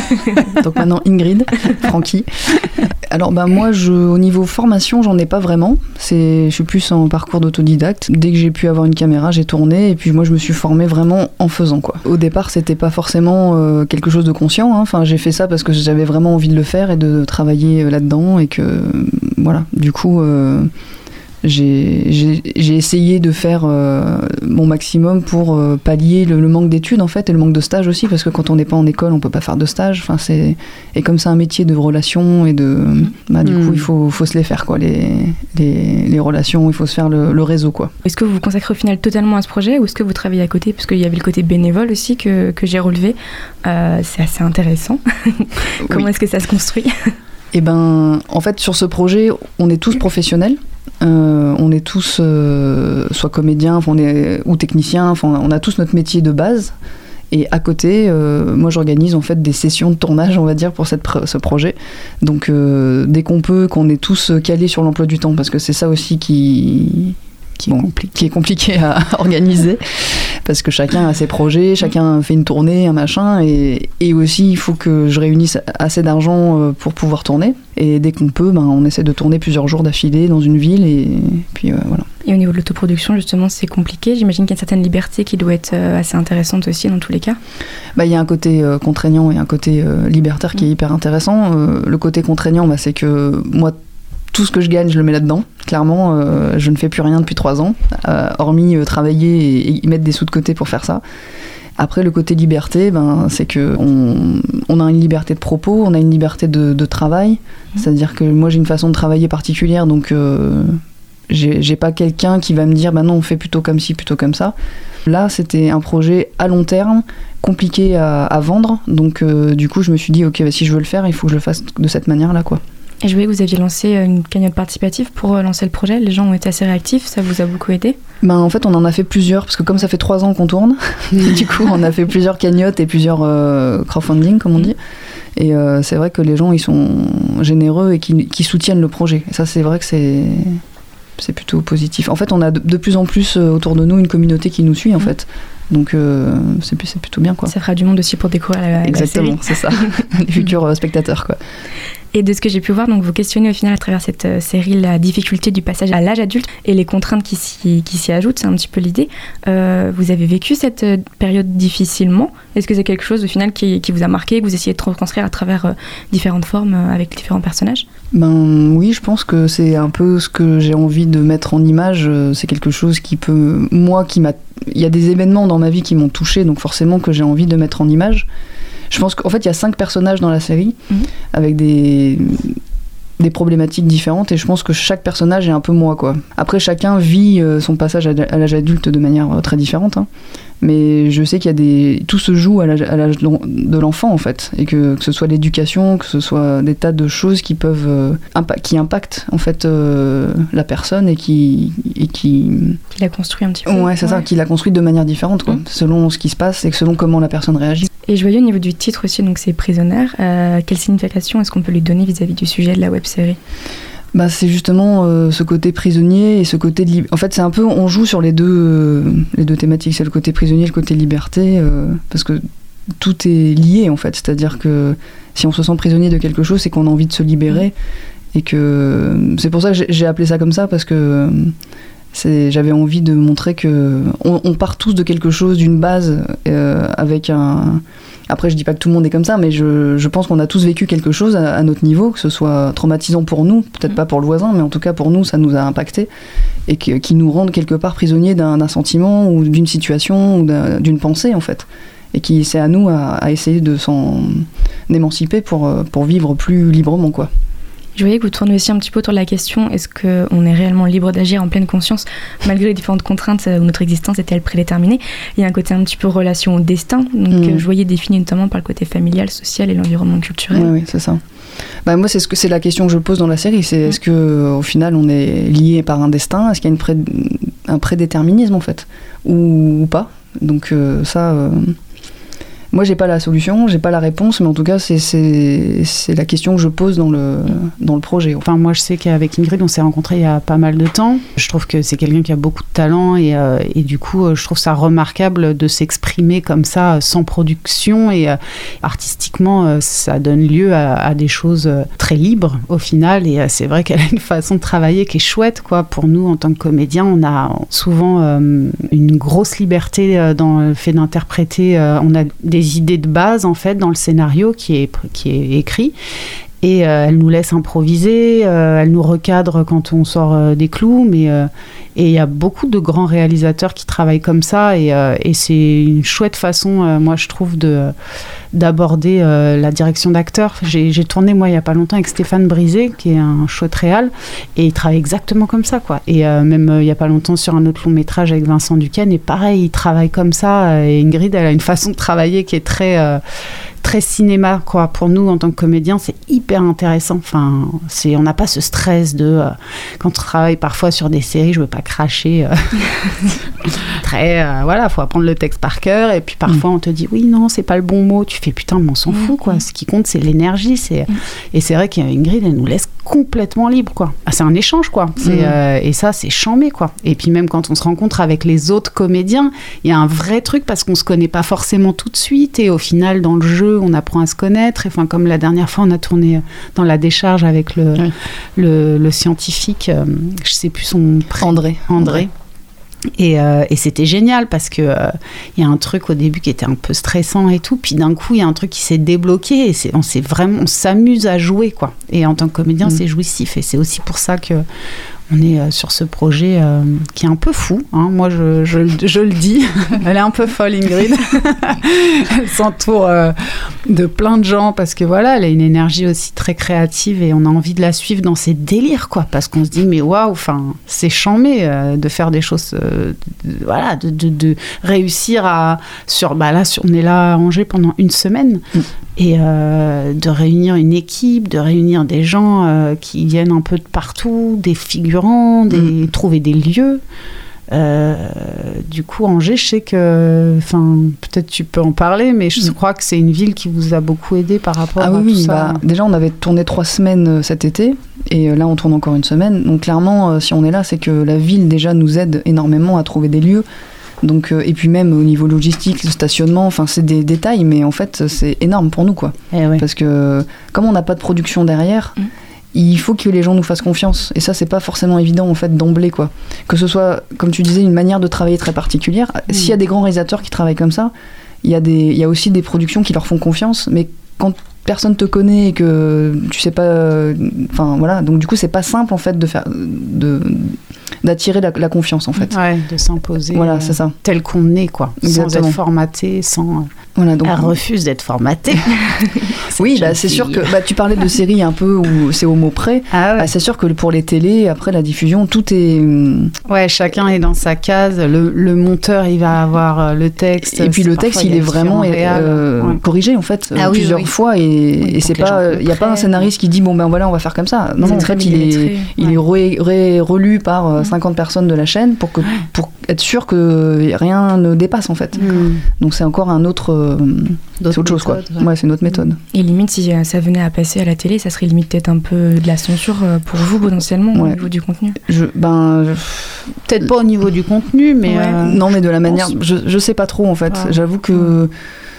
Donc maintenant Ingrid, Francky. Alors bah moi je, au niveau formation j'en ai pas vraiment. C'est, je suis plus en parcours d'autodidacte. Dès que j'ai pu avoir une caméra j'ai tourné et puis moi je me suis formée vraiment en faisant quoi. Au départ c'était pas forcément euh, quelque chose de conscient. hein. Enfin j'ai fait ça parce que j'avais vraiment envie de le faire et de travailler euh, là-dedans et que euh, voilà. Du coup j'ai essayé de faire euh, mon maximum pour euh, pallier le, le manque d'études en fait et le manque de stage aussi parce que quand on n'est pas en école on peut pas faire de stage enfin c'est et comme c'est un métier de relations et de bah, du Mm. coup il faut, faut se les faire quoi les, les, les relations il faut se faire le, le réseau quoi Est-ce que vous vous consacrez au final totalement à ce projet ou est-ce que vous travaillez à côté? Parce qu'il y avait le côté bénévole aussi que, que j'ai relevé. Euh, c'est assez intéressant. Comment Oui. est-ce que ça se construit? Eh ben, en fait, sur ce projet, on est tous professionnels. Euh, on est tous euh, soit comédiens, ou techniciens. On a tous notre métier de base. Et à côté, euh, moi, j'organise en fait des sessions de tournage, on va dire, pour ce projet. Donc, dès qu'on peut, qu'on est tous calés sur l'emploi du temps, parce que c'est ça aussi qui Qui est compliqué. qui est compliqué à organiser parce que chacun a ses projets, chacun fait une tournée, un machin, et, et aussi il faut que je réunisse assez d'argent euh, pour pouvoir tourner. Et dès qu'on peut, ben, on essaie de tourner plusieurs jours d'affilée dans une ville, et puis euh, voilà. Et au niveau de l'autoproduction, justement, c'est compliqué. J'imagine qu'il y a une certaine liberté qui doit être euh, assez intéressante aussi dans tous les cas. Bah, Il y a un côté euh, contraignant et un côté euh, libertaire qui est hyper intéressant. Le côté contraignant, bah, c'est que moi, tout ce que je gagne, je le mets là-dedans. Clairement, euh, je ne fais plus rien depuis trois ans, euh, hormis euh, travailler et, et mettre des sous de côté pour faire ça. Après, le côté liberté, ben, c'est que on, a une liberté de propos, on a une liberté de, travail. C'est-à-dire que moi, j'ai une façon de travailler particulière, donc j'ai pas quelqu'un qui va me dire, bah non, on fait plutôt comme ci, plutôt comme ça. Là, c'était un projet à long terme, compliqué à, vendre, donc du coup, je me suis dit, ok, bah, si je veux le faire, il faut que je le fasse de cette manière-là, quoi. Et je voyais que vous aviez lancé euh, une cagnotte participative pour euh, lancer le projet. Les gens ont été assez réactifs. Ça vous a beaucoup aidé? Ben, en fait, on en a fait plusieurs, parce que comme ça fait trois ans qu'on tourne, du coup, on a fait plusieurs cagnottes et plusieurs euh, crowdfunding, comme on dit. Et euh, c'est vrai que les gens, ils sont généreux et qui, qui soutiennent le projet. Et ça, c'est vrai que c'est c'est plutôt positif. En fait, on a de, de plus en plus euh, autour de nous une communauté qui nous suit, en fait. Donc, euh, c'est plutôt bien, quoi. Ça fera du monde aussi pour découvrir la, Exactement, c'est ça. les futurs euh, spectateurs, quoi. Et de ce que j'ai pu voir, donc vous questionnez au final à travers cette euh, série la difficulté du passage à l'âge adulte et les contraintes qui s'y, ajoutent, c'est un petit peu l'idée. Euh, vous avez vécu cette euh, période difficilement. Est-ce que c'est quelque chose au final qui, qui vous a marqué, que vous essayez de retranscrire à travers différentes formes avec différents personnages? Ben oui, je pense que c'est un peu ce que j'ai envie de mettre en image. C'est quelque chose qui peut, moi, qui m'a, il y a des événements dans ma vie qui m'ont touché, donc forcément que j'ai envie de mettre en image. Je pense qu'en fait, il y a cinq personnages dans la série Mhm. avec des des problématiques différentes et je pense que chaque personnage est un peu moi quoi. Après chacun vit euh, son passage à l'âge adulte de manière euh, très différente hein. mais je sais qu'il y a des tout se joue à l'âge de l'enfant en fait et que, que ce soit l'éducation que ce soit des tas de choses qui peuvent euh, impa- qui impactent en fait euh, la personne et qui et qui Qui l'a construit un petit peu ouais c'est ça qui l'a construite de manière différente quoi Mhm. selon ce qui se passe et selon comment la personne réagit Et je voyais au niveau du titre aussi, donc c'est Prisonnière. Euh, quelle signification est-ce qu'on peut lui donner vis-à-vis du sujet de la web série Bah, c'est justement euh, ce côté prisonnier et ce côté de En fait, c'est un peu, on joue sur les deux, euh, les deux thématiques, c'est le côté prisonnier, le côté liberté, parce que tout est lié en fait. C'est-à-dire que si on se sent prisonnier de quelque chose, c'est qu'on a envie de se libérer et que c'est pour ça que j'ai- appelé ça comme ça parce que j'avais envie de montrer que on, on part tous de quelque chose, d'une base euh, avec un. Après, je dis pas que tout le monde est comme ça, mais je, je pense qu'on a tous vécu quelque chose à, à notre niveau, que ce soit traumatisant pour nous, peut-être pas pour le voisin, mais en tout cas pour nous, ça nous a impacté et qui nous rendent quelque part prisonniers d'un sentiment ou d'une situation ou d'un- d'une pensée en fait. Et qui c'est à nous à, à essayer de s'en émanciper pour, euh, pour vivre plus librement quoi. Je voyais que vous tournez aussi un petit peu autour de la question est-ce qu'on est réellement libre d'agir en pleine conscience malgré les différentes contraintes où notre existence est-elle prédéterminée? Il y a un côté un petit peu relation au destin, donc Mm. euh, je voyais défini notamment par le côté familial, social et l'environnement culturel. Oui, oui, c'est ça. Bah, moi, c'est ce que c'est la question que je pose dans la série. C'est est-ce que au final, on est lié par un destin? Est-ce qu'il y a une pré- un prédéterminisme en fait, ou, ou pas? Donc euh, ça, euh, moi, j'ai pas la solution, j'ai pas la réponse, mais en tout cas, c'est la question que je pose dans le dans le projet. Enfin, moi, je sais qu'avec Ingrid, on s'est rencontrés il y a pas mal de temps. Je trouve que c'est quelqu'un qui a beaucoup de talent et, euh, et du coup, euh, je trouve ça remarquable de s'exprimer comme ça, euh, sans production et artistiquement, ça donne lieu à, des choses très libres au final. Et c'est vrai qu'elle a une façon de travailler qui est chouette, quoi. Pour nous, en tant que comédiens, on a souvent une grosse liberté dans le fait d'interpréter. on a des idées de base en fait dans le scénario qui est qui est écrit. Et euh, elle nous laisse improviser, euh, elle nous recadre quand on sort euh, des clous, mais et il y a beaucoup de grands réalisateurs qui travaillent comme ça, et, c'est une chouette façon, moi je trouve, de d'aborder la direction d'acteur. J'ai tourné moi il y a pas longtemps avec Stéphane Brisé, qui est un chouette réal, et il travaille exactement comme ça, quoi. Et même il y a pas longtemps sur un autre long métrage avec Vincent Duquesne, et pareil, il travaille comme ça. Et Ingrid, elle a une façon de travailler qui est très très cinéma quoi. Pour nous en tant que comédien c'est hyper intéressant. Enfin c'est on n'a pas ce stress de euh, quand on travaille parfois sur des séries je veux pas cracher euh, très euh, voilà faut apprendre le texte par cœur. Et puis parfois on te dit oui non c'est pas le bon mot. Tu fais putain mais on s'en fout quoi. Ce qui compte c'est l'énergie c'est et c'est vrai qu'Ingrid elle nous laisse complètement libre quoi. Ah, c'est un échange quoi. C'est euh, et ça c'est chambé quoi. Et puis même quand on se rencontre avec les autres comédiens il y a un vrai truc parce qu'on se connaît pas forcément tout de suite. Et au final dans le jeu on apprend à se connaître et enfin comme la dernière fois on a tourné dans la décharge avec le Oui. le, le scientifique euh, je sais plus son prénom André. André. Et, euh, et c'était génial parce que euh, il y a un truc au début qui était un peu stressant et tout, puis d'un coup il y a un truc qui s'est débloqué et c'est, on s'est vraiment, on s'amuse à jouer quoi. Et en tant que comédien Mm. c'est jouissif et c'est aussi pour ça que on est euh, sur ce projet euh, qui est un peu fou. hein. Moi je, je, le- je le dis, elle est un peu folle Ingrid. elle s'entoure euh, de plein de gens parce que voilà, elle a une énergie aussi très créative et on a envie de la suivre dans ses délires quoi, parce qu'on se dit mais waouh, enfin c'est chambé euh, de faire des choses, de- voilà, de, de, de réussir à sur bah là sur- on est là à Angers pendant une semaine Mm. et de réunir une équipe, de réunir des gens qui viennent un peu de partout, des figurants, des, trouver des lieux. Euh, du coup, Angers, je sais que, enfin, peut-être tu peux en parler, mais je Mm. crois que c'est une ville qui vous a beaucoup aidé par rapport Ah à oui, tout oui, ça. bah, déjà on avait tourné trois semaines euh, cet été et euh, là on tourne encore une semaine. Donc clairement, si on est là, c'est que la ville déjà nous aide énormément à trouver des lieux. Donc, et puis même au niveau logistique, le stationnement, enfin c'est des détails, mais en fait c'est énorme pour nous quoi. Eh. Parce que comme on n'a pas de production derrière, Mm. Il faut que les gens nous fassent confiance. Et ça, c'est pas forcément évident en fait d'emblée quoi. Que ce soit, comme tu disais, une manière de travailler très particulière. S'il y a des grands réalisateurs qui travaillent comme ça, il y, a des, il y a aussi des productions qui leur font confiance. Mais quand personne te connaît et que tu sais pas, enfin voilà, donc du coup c'est pas simple en fait de faire, de d'attirer la, la confiance en fait. Ouais, de s'imposer Voilà, c'est ça. tel qu'on est, quoi. Sans Exactement. être formaté, sans. Voilà, donc Elle refuse d'être formatée. oui, bah, c'est sûr que bah, tu parlais de séries un peu où c'est au mot près. Ah ouais. Ah, c'est sûr que pour les télés, après la diffusion, tout est. hum, Ouais, chacun est dans sa case. Le, le monteur, il va avoir euh, le texte. Et puis le texte, il est vraiment euh, Ouais. corrigé en fait Ah euh, oui, plusieurs oui. fois et, et c'est pas, il n'y a pas un scénariste qui dit bon ben voilà on va faire comme ça. Non, C'est en très fait il est, il est re- re- relu par euh, 50 personnes de la chaîne pour que pour être sûr que rien ne dépasse en fait. Hmm. Donc c'est encore un autre, euh, c'est autre chose quoi. ouais. Ouais, c'est une autre méthode. Et limite, si euh, ça venait à passer à la télé, ça serait limite peut-être un peu de la censure euh, pour vous potentiellement au niveau du contenu. Je, ben je- Peut-être pas au niveau du contenu, mais. Ouais. euh, non mais de la manière, pense- je, je sais pas trop en fait. Ah. J'avoue que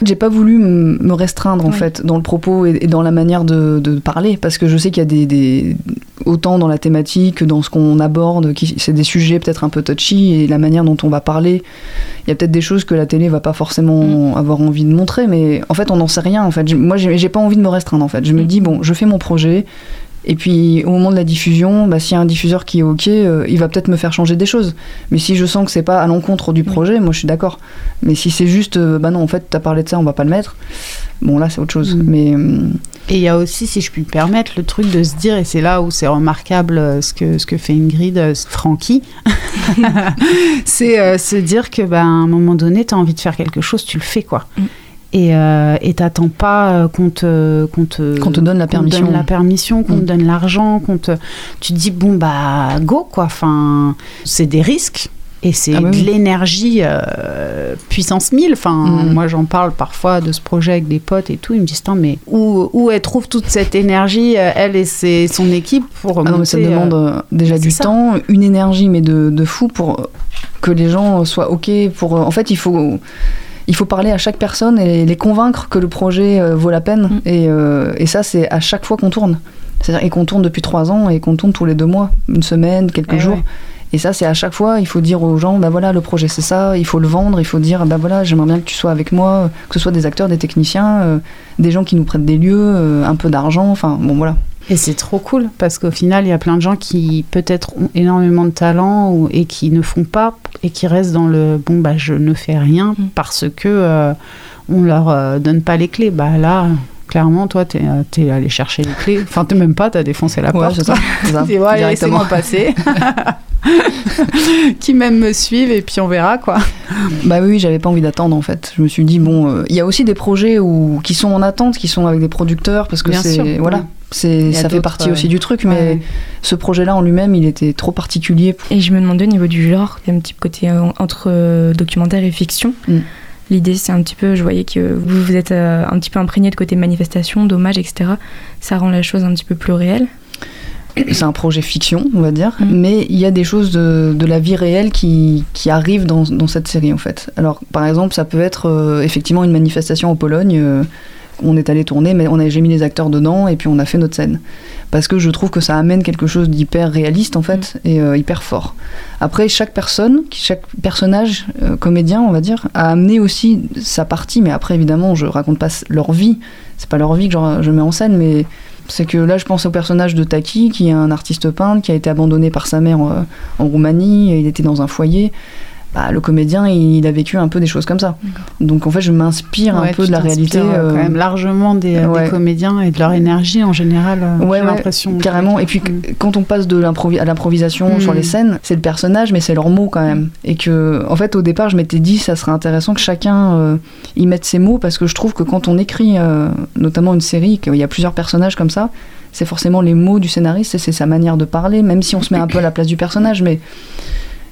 j'ai pas voulu me restreindre en fait dans le propos et, et dans la manière de, de parler parce que je sais qu'il y a des, des- autant dans la thématique que dans ce qu'on aborde, qui c'est des sujets peut-être un peu touchy et la manière dont on va parler. Il y a peut-être des choses que la télé va pas forcément avoir envie de montrer, mais en fait on n'en sait rien en fait. Moi j'ai j'ai pas envie de me restreindre en fait. Je me dis bon, je fais mon projet. Et puis au moment de la diffusion, bah, s'il y a un diffuseur qui est ok, euh, il va peut-être me faire changer des choses. Mais si je sens que c'est pas à l'encontre du projet, moi je suis d'accord. Mais si c'est juste, euh, bah non, en fait, t'as parlé de ça, on va pas le mettre. Bon là c'est autre chose. Mm. Mais euh, Et il y a aussi, si je puis me permettre, le truc de se dire, et c'est là où c'est remarquable ce que, ce que fait Ingrid, Francky, c'est se dire que bah, à un moment donné, tu as envie de faire quelque chose, tu le fais quoi. Mm. Et euh, et t'attends pas euh, qu'on te, qu'on te, Qu'on te donne la permission. donne la permission, qu'on Mm. te donne l'argent, qu'on te... Tu te dis, bon, bah, go, quoi. Enfin, c'est des risques. Et c'est Ah bah de l'énergie euh, puissance 1000. Enfin, Mm. moi, j'en parle parfois de ce projet avec des potes et tout. Ils me disent, mais où, où elle trouve toute cette énergie, elle et ses, son équipe, pour ah non, mais ça euh, demande déjà du ça. temps, une énergie, mais de, de fou pour que les gens soient ok. Pour en fait, il faut il faut parler à chaque personne et les convaincre que le projet euh, vaut la peine. Mm. Et, euh, et ça, c'est à chaque fois qu'on tourne. C'est-à-dire et qu'on tourne depuis trois ans et qu'on tourne tous les deux mois, une semaine, quelques Eh jours. ouais. Et ça, c'est à chaque fois, il faut dire aux gens, bah voilà, le projet c'est ça, il faut le vendre, il faut dire, bah voilà, j'aimerais bien que tu sois avec moi, que ce soit des acteurs, des techniciens, euh, des gens qui nous prêtent des lieux, euh, un peu d'argent, enfin bon voilà. Et c'est trop cool parce qu'au final, il y a plein de gens qui peut-être ont énormément de talent ou, et qui ne font pas et qui restent dans le bon, bah je ne fais rien Mm. parce que euh, on leur euh, donne pas les clés. Bah là, clairement, toi, t'es es allé chercher les clés. Enfin, t'es même pas, t'as défoncé la Ouais, porte. c'est ça. ça, dis, ouais, directement. laissez-moi passer. qui même me suivent et puis on verra quoi. Bah oui, j'avais pas envie d'attendre en fait. Je me suis dit bon, euh, il y a aussi des projets où, qui sont en attente, qui sont avec des producteurs parce que c'est voilà, ça fait partie euh, aussi du truc, mais Ouais. ce projet-là en lui-même, il était trop particulier. Et je me demandais au niveau du genre, il y a un petit côté euh, entre euh, documentaire et fiction. Mm. L'idée, c'est un petit peu, je voyais que vous vous êtes euh, un petit peu imprégné de côté manifestation, dommage, etc. Ça rend la chose un petit peu plus réelle. C'est un projet fiction, on va dire, Mm. mais il y a des choses de, de la vie réelle qui, qui arrivent dans, dans cette série en fait. Alors par exemple, ça peut être euh, effectivement une manifestation en Pologne. euh, on est allé tourner, mais on a, j'ai mis les acteurs dedans et puis on a fait notre scène. Parce que je trouve que ça amène quelque chose d'hyper réaliste en fait et euh, hyper fort. Après, chaque personne, chaque personnage euh, comédien, on va dire, a amené aussi sa partie. Mais après, évidemment, je raconte pas leur vie. C'est pas leur vie que je, je mets en scène, mais c'est que là, je pense au personnage de Taki, qui est un artiste peintre, qui a été abandonné par sa mère euh, en Roumanie. et Il était dans un foyer. Bah, le comédien, il, a vécu un peu des choses comme ça. Donc en fait, je m'inspire un peu de la réalité. euh, euh, quand même largement des, euh, des comédiens et de leur énergie en général. euh, Ouais, j'ai l'impression. carrément. Et puis Mm. quand on passe de à l'improvisation Mm. sur les scènes, c'est le personnage, mais c'est leurs mots quand même. Et que, en fait, au départ, je m'étais dit, ça serait intéressant que chacun euh, y mette ses mots, parce que je trouve que quand on écrit, euh, notamment une série, qu'il y a plusieurs personnages comme ça, c'est forcément les mots du scénariste, et c'est sa manière de parler, même si on se met un peu à la place du personnage, mais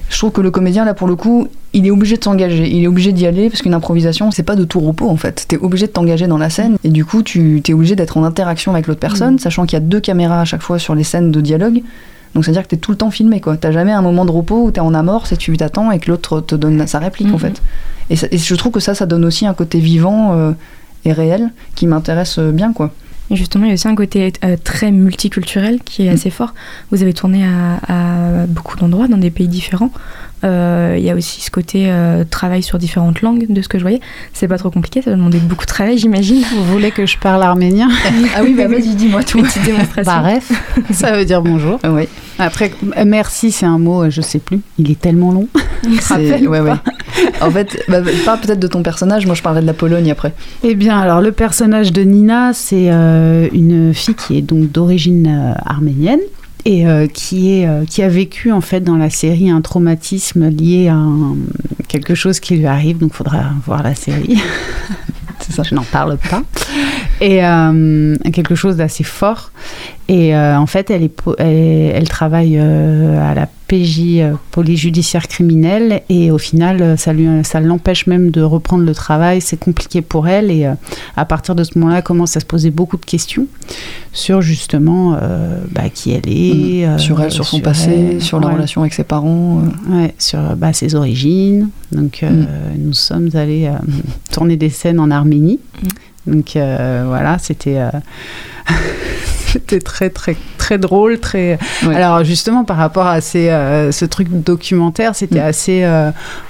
je trouve que le comédien, là, pour le coup, il est obligé de s'engager, il est obligé d'y aller, parce qu'une improvisation, c'est pas de tout repos, en fait. T'es obligé de t'engager dans la scène, et du coup, tu t'es obligé d'être en interaction avec l'autre personne, sachant qu'il y a deux caméras à chaque fois sur les scènes de dialogue. Donc, c'est-à-dire que t'es tout le temps filmé, quoi. T'as jamais un moment de repos où t'es en amorce et tu t'attends et que l'autre te donne sa réplique, en Mhm. fait. Et, ça- et je trouve que ça, ça donne aussi un côté vivant euh, et réel qui m'intéresse euh, bien, quoi. Et justement, il y a aussi un côté euh, très multiculturel qui Mm. est assez fort. Vous avez tourné à, à beaucoup d'endroits, dans des pays différents. Euh, Il y a aussi ce côté euh, travail sur différentes langues, de ce que je voyais. C'est pas trop compliqué, ça va demander beaucoup de travail, j'imagine. Vous voulez que je parle arménien ah oui, bah vas-y, dis-moi tout. Petite démonstration. Bah, bref, ça veut dire bonjour. ouais, Après, euh, merci, c'est un mot, euh, je sais plus. Il est tellement long. Ouais, En fait, bah, parle peut-être de ton personnage, moi je parlerai de la Pologne après. Eh bien, alors le personnage de Nina, c'est euh, une fille qui est donc d'origine euh, arménienne et euh, qui est euh, qui a vécu en fait dans la série un traumatisme lié à quelque chose qui lui arrive. Donc, faudra voir la série. Je n'en parle pas. Et euh, quelque chose d'assez fort. Et euh, en fait, elle, est, po- elle, est- elle travaille euh, à la PJ, euh, police judiciaire criminelle, et au final, euh, ça, lui, ça l'empêche même de reprendre le travail. C'est compliqué pour elle. Et à partir de ce moment-là, elle commence à se poser beaucoup de questions sur justement bah, qui elle est. Mm. sur elle, sur son passé, sur la ouais. relation avec ses parents. Ouais, sur bah, ses origines. Donc, Mm. nous sommes allés tourner des scènes en Arménie. Donc, euh, voilà, c'était. euh, C'était très très très drôle, très. Ouais. Alors justement par rapport à ces, euh, ce truc documentaire, c'était Mm. assez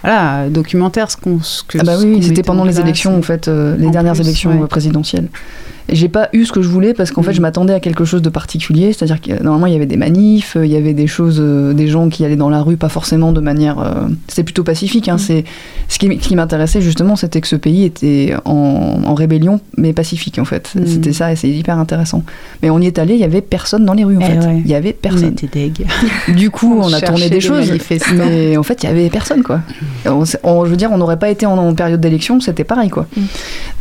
voilà documentaire ce qu'on ce que Ah bah oui, c'était pendant en les élections, en fait, les En dernières plus, élections ouais. présidentielles. J'ai pas eu ce que je voulais parce qu'en fait, Mm. je m'attendais à quelque chose de particulier. C'est-à-dire que euh, normalement, il y avait des manifs, euh, il y avait des choses, euh, des gens qui allaient dans la rue, pas forcément de manière. euh, C'était plutôt pacifique. Hein, Mm. c'est ce qui, m'intéressait justement, c'était que ce pays était en, en rébellion, mais pacifique en fait. Mm. C'était ça, et c'est hyper intéressant. Mais on y est allé, il y avait personne dans les rues en Eh fait. ouais. Il y avait On personne. était deg. Du coup, On on, a tourné des des choses, mais en fait, il y avait personne, quoi. On, on- je veux dire, on n'aurait pas été en, en période d'élection, c'était pareil, quoi. Mm.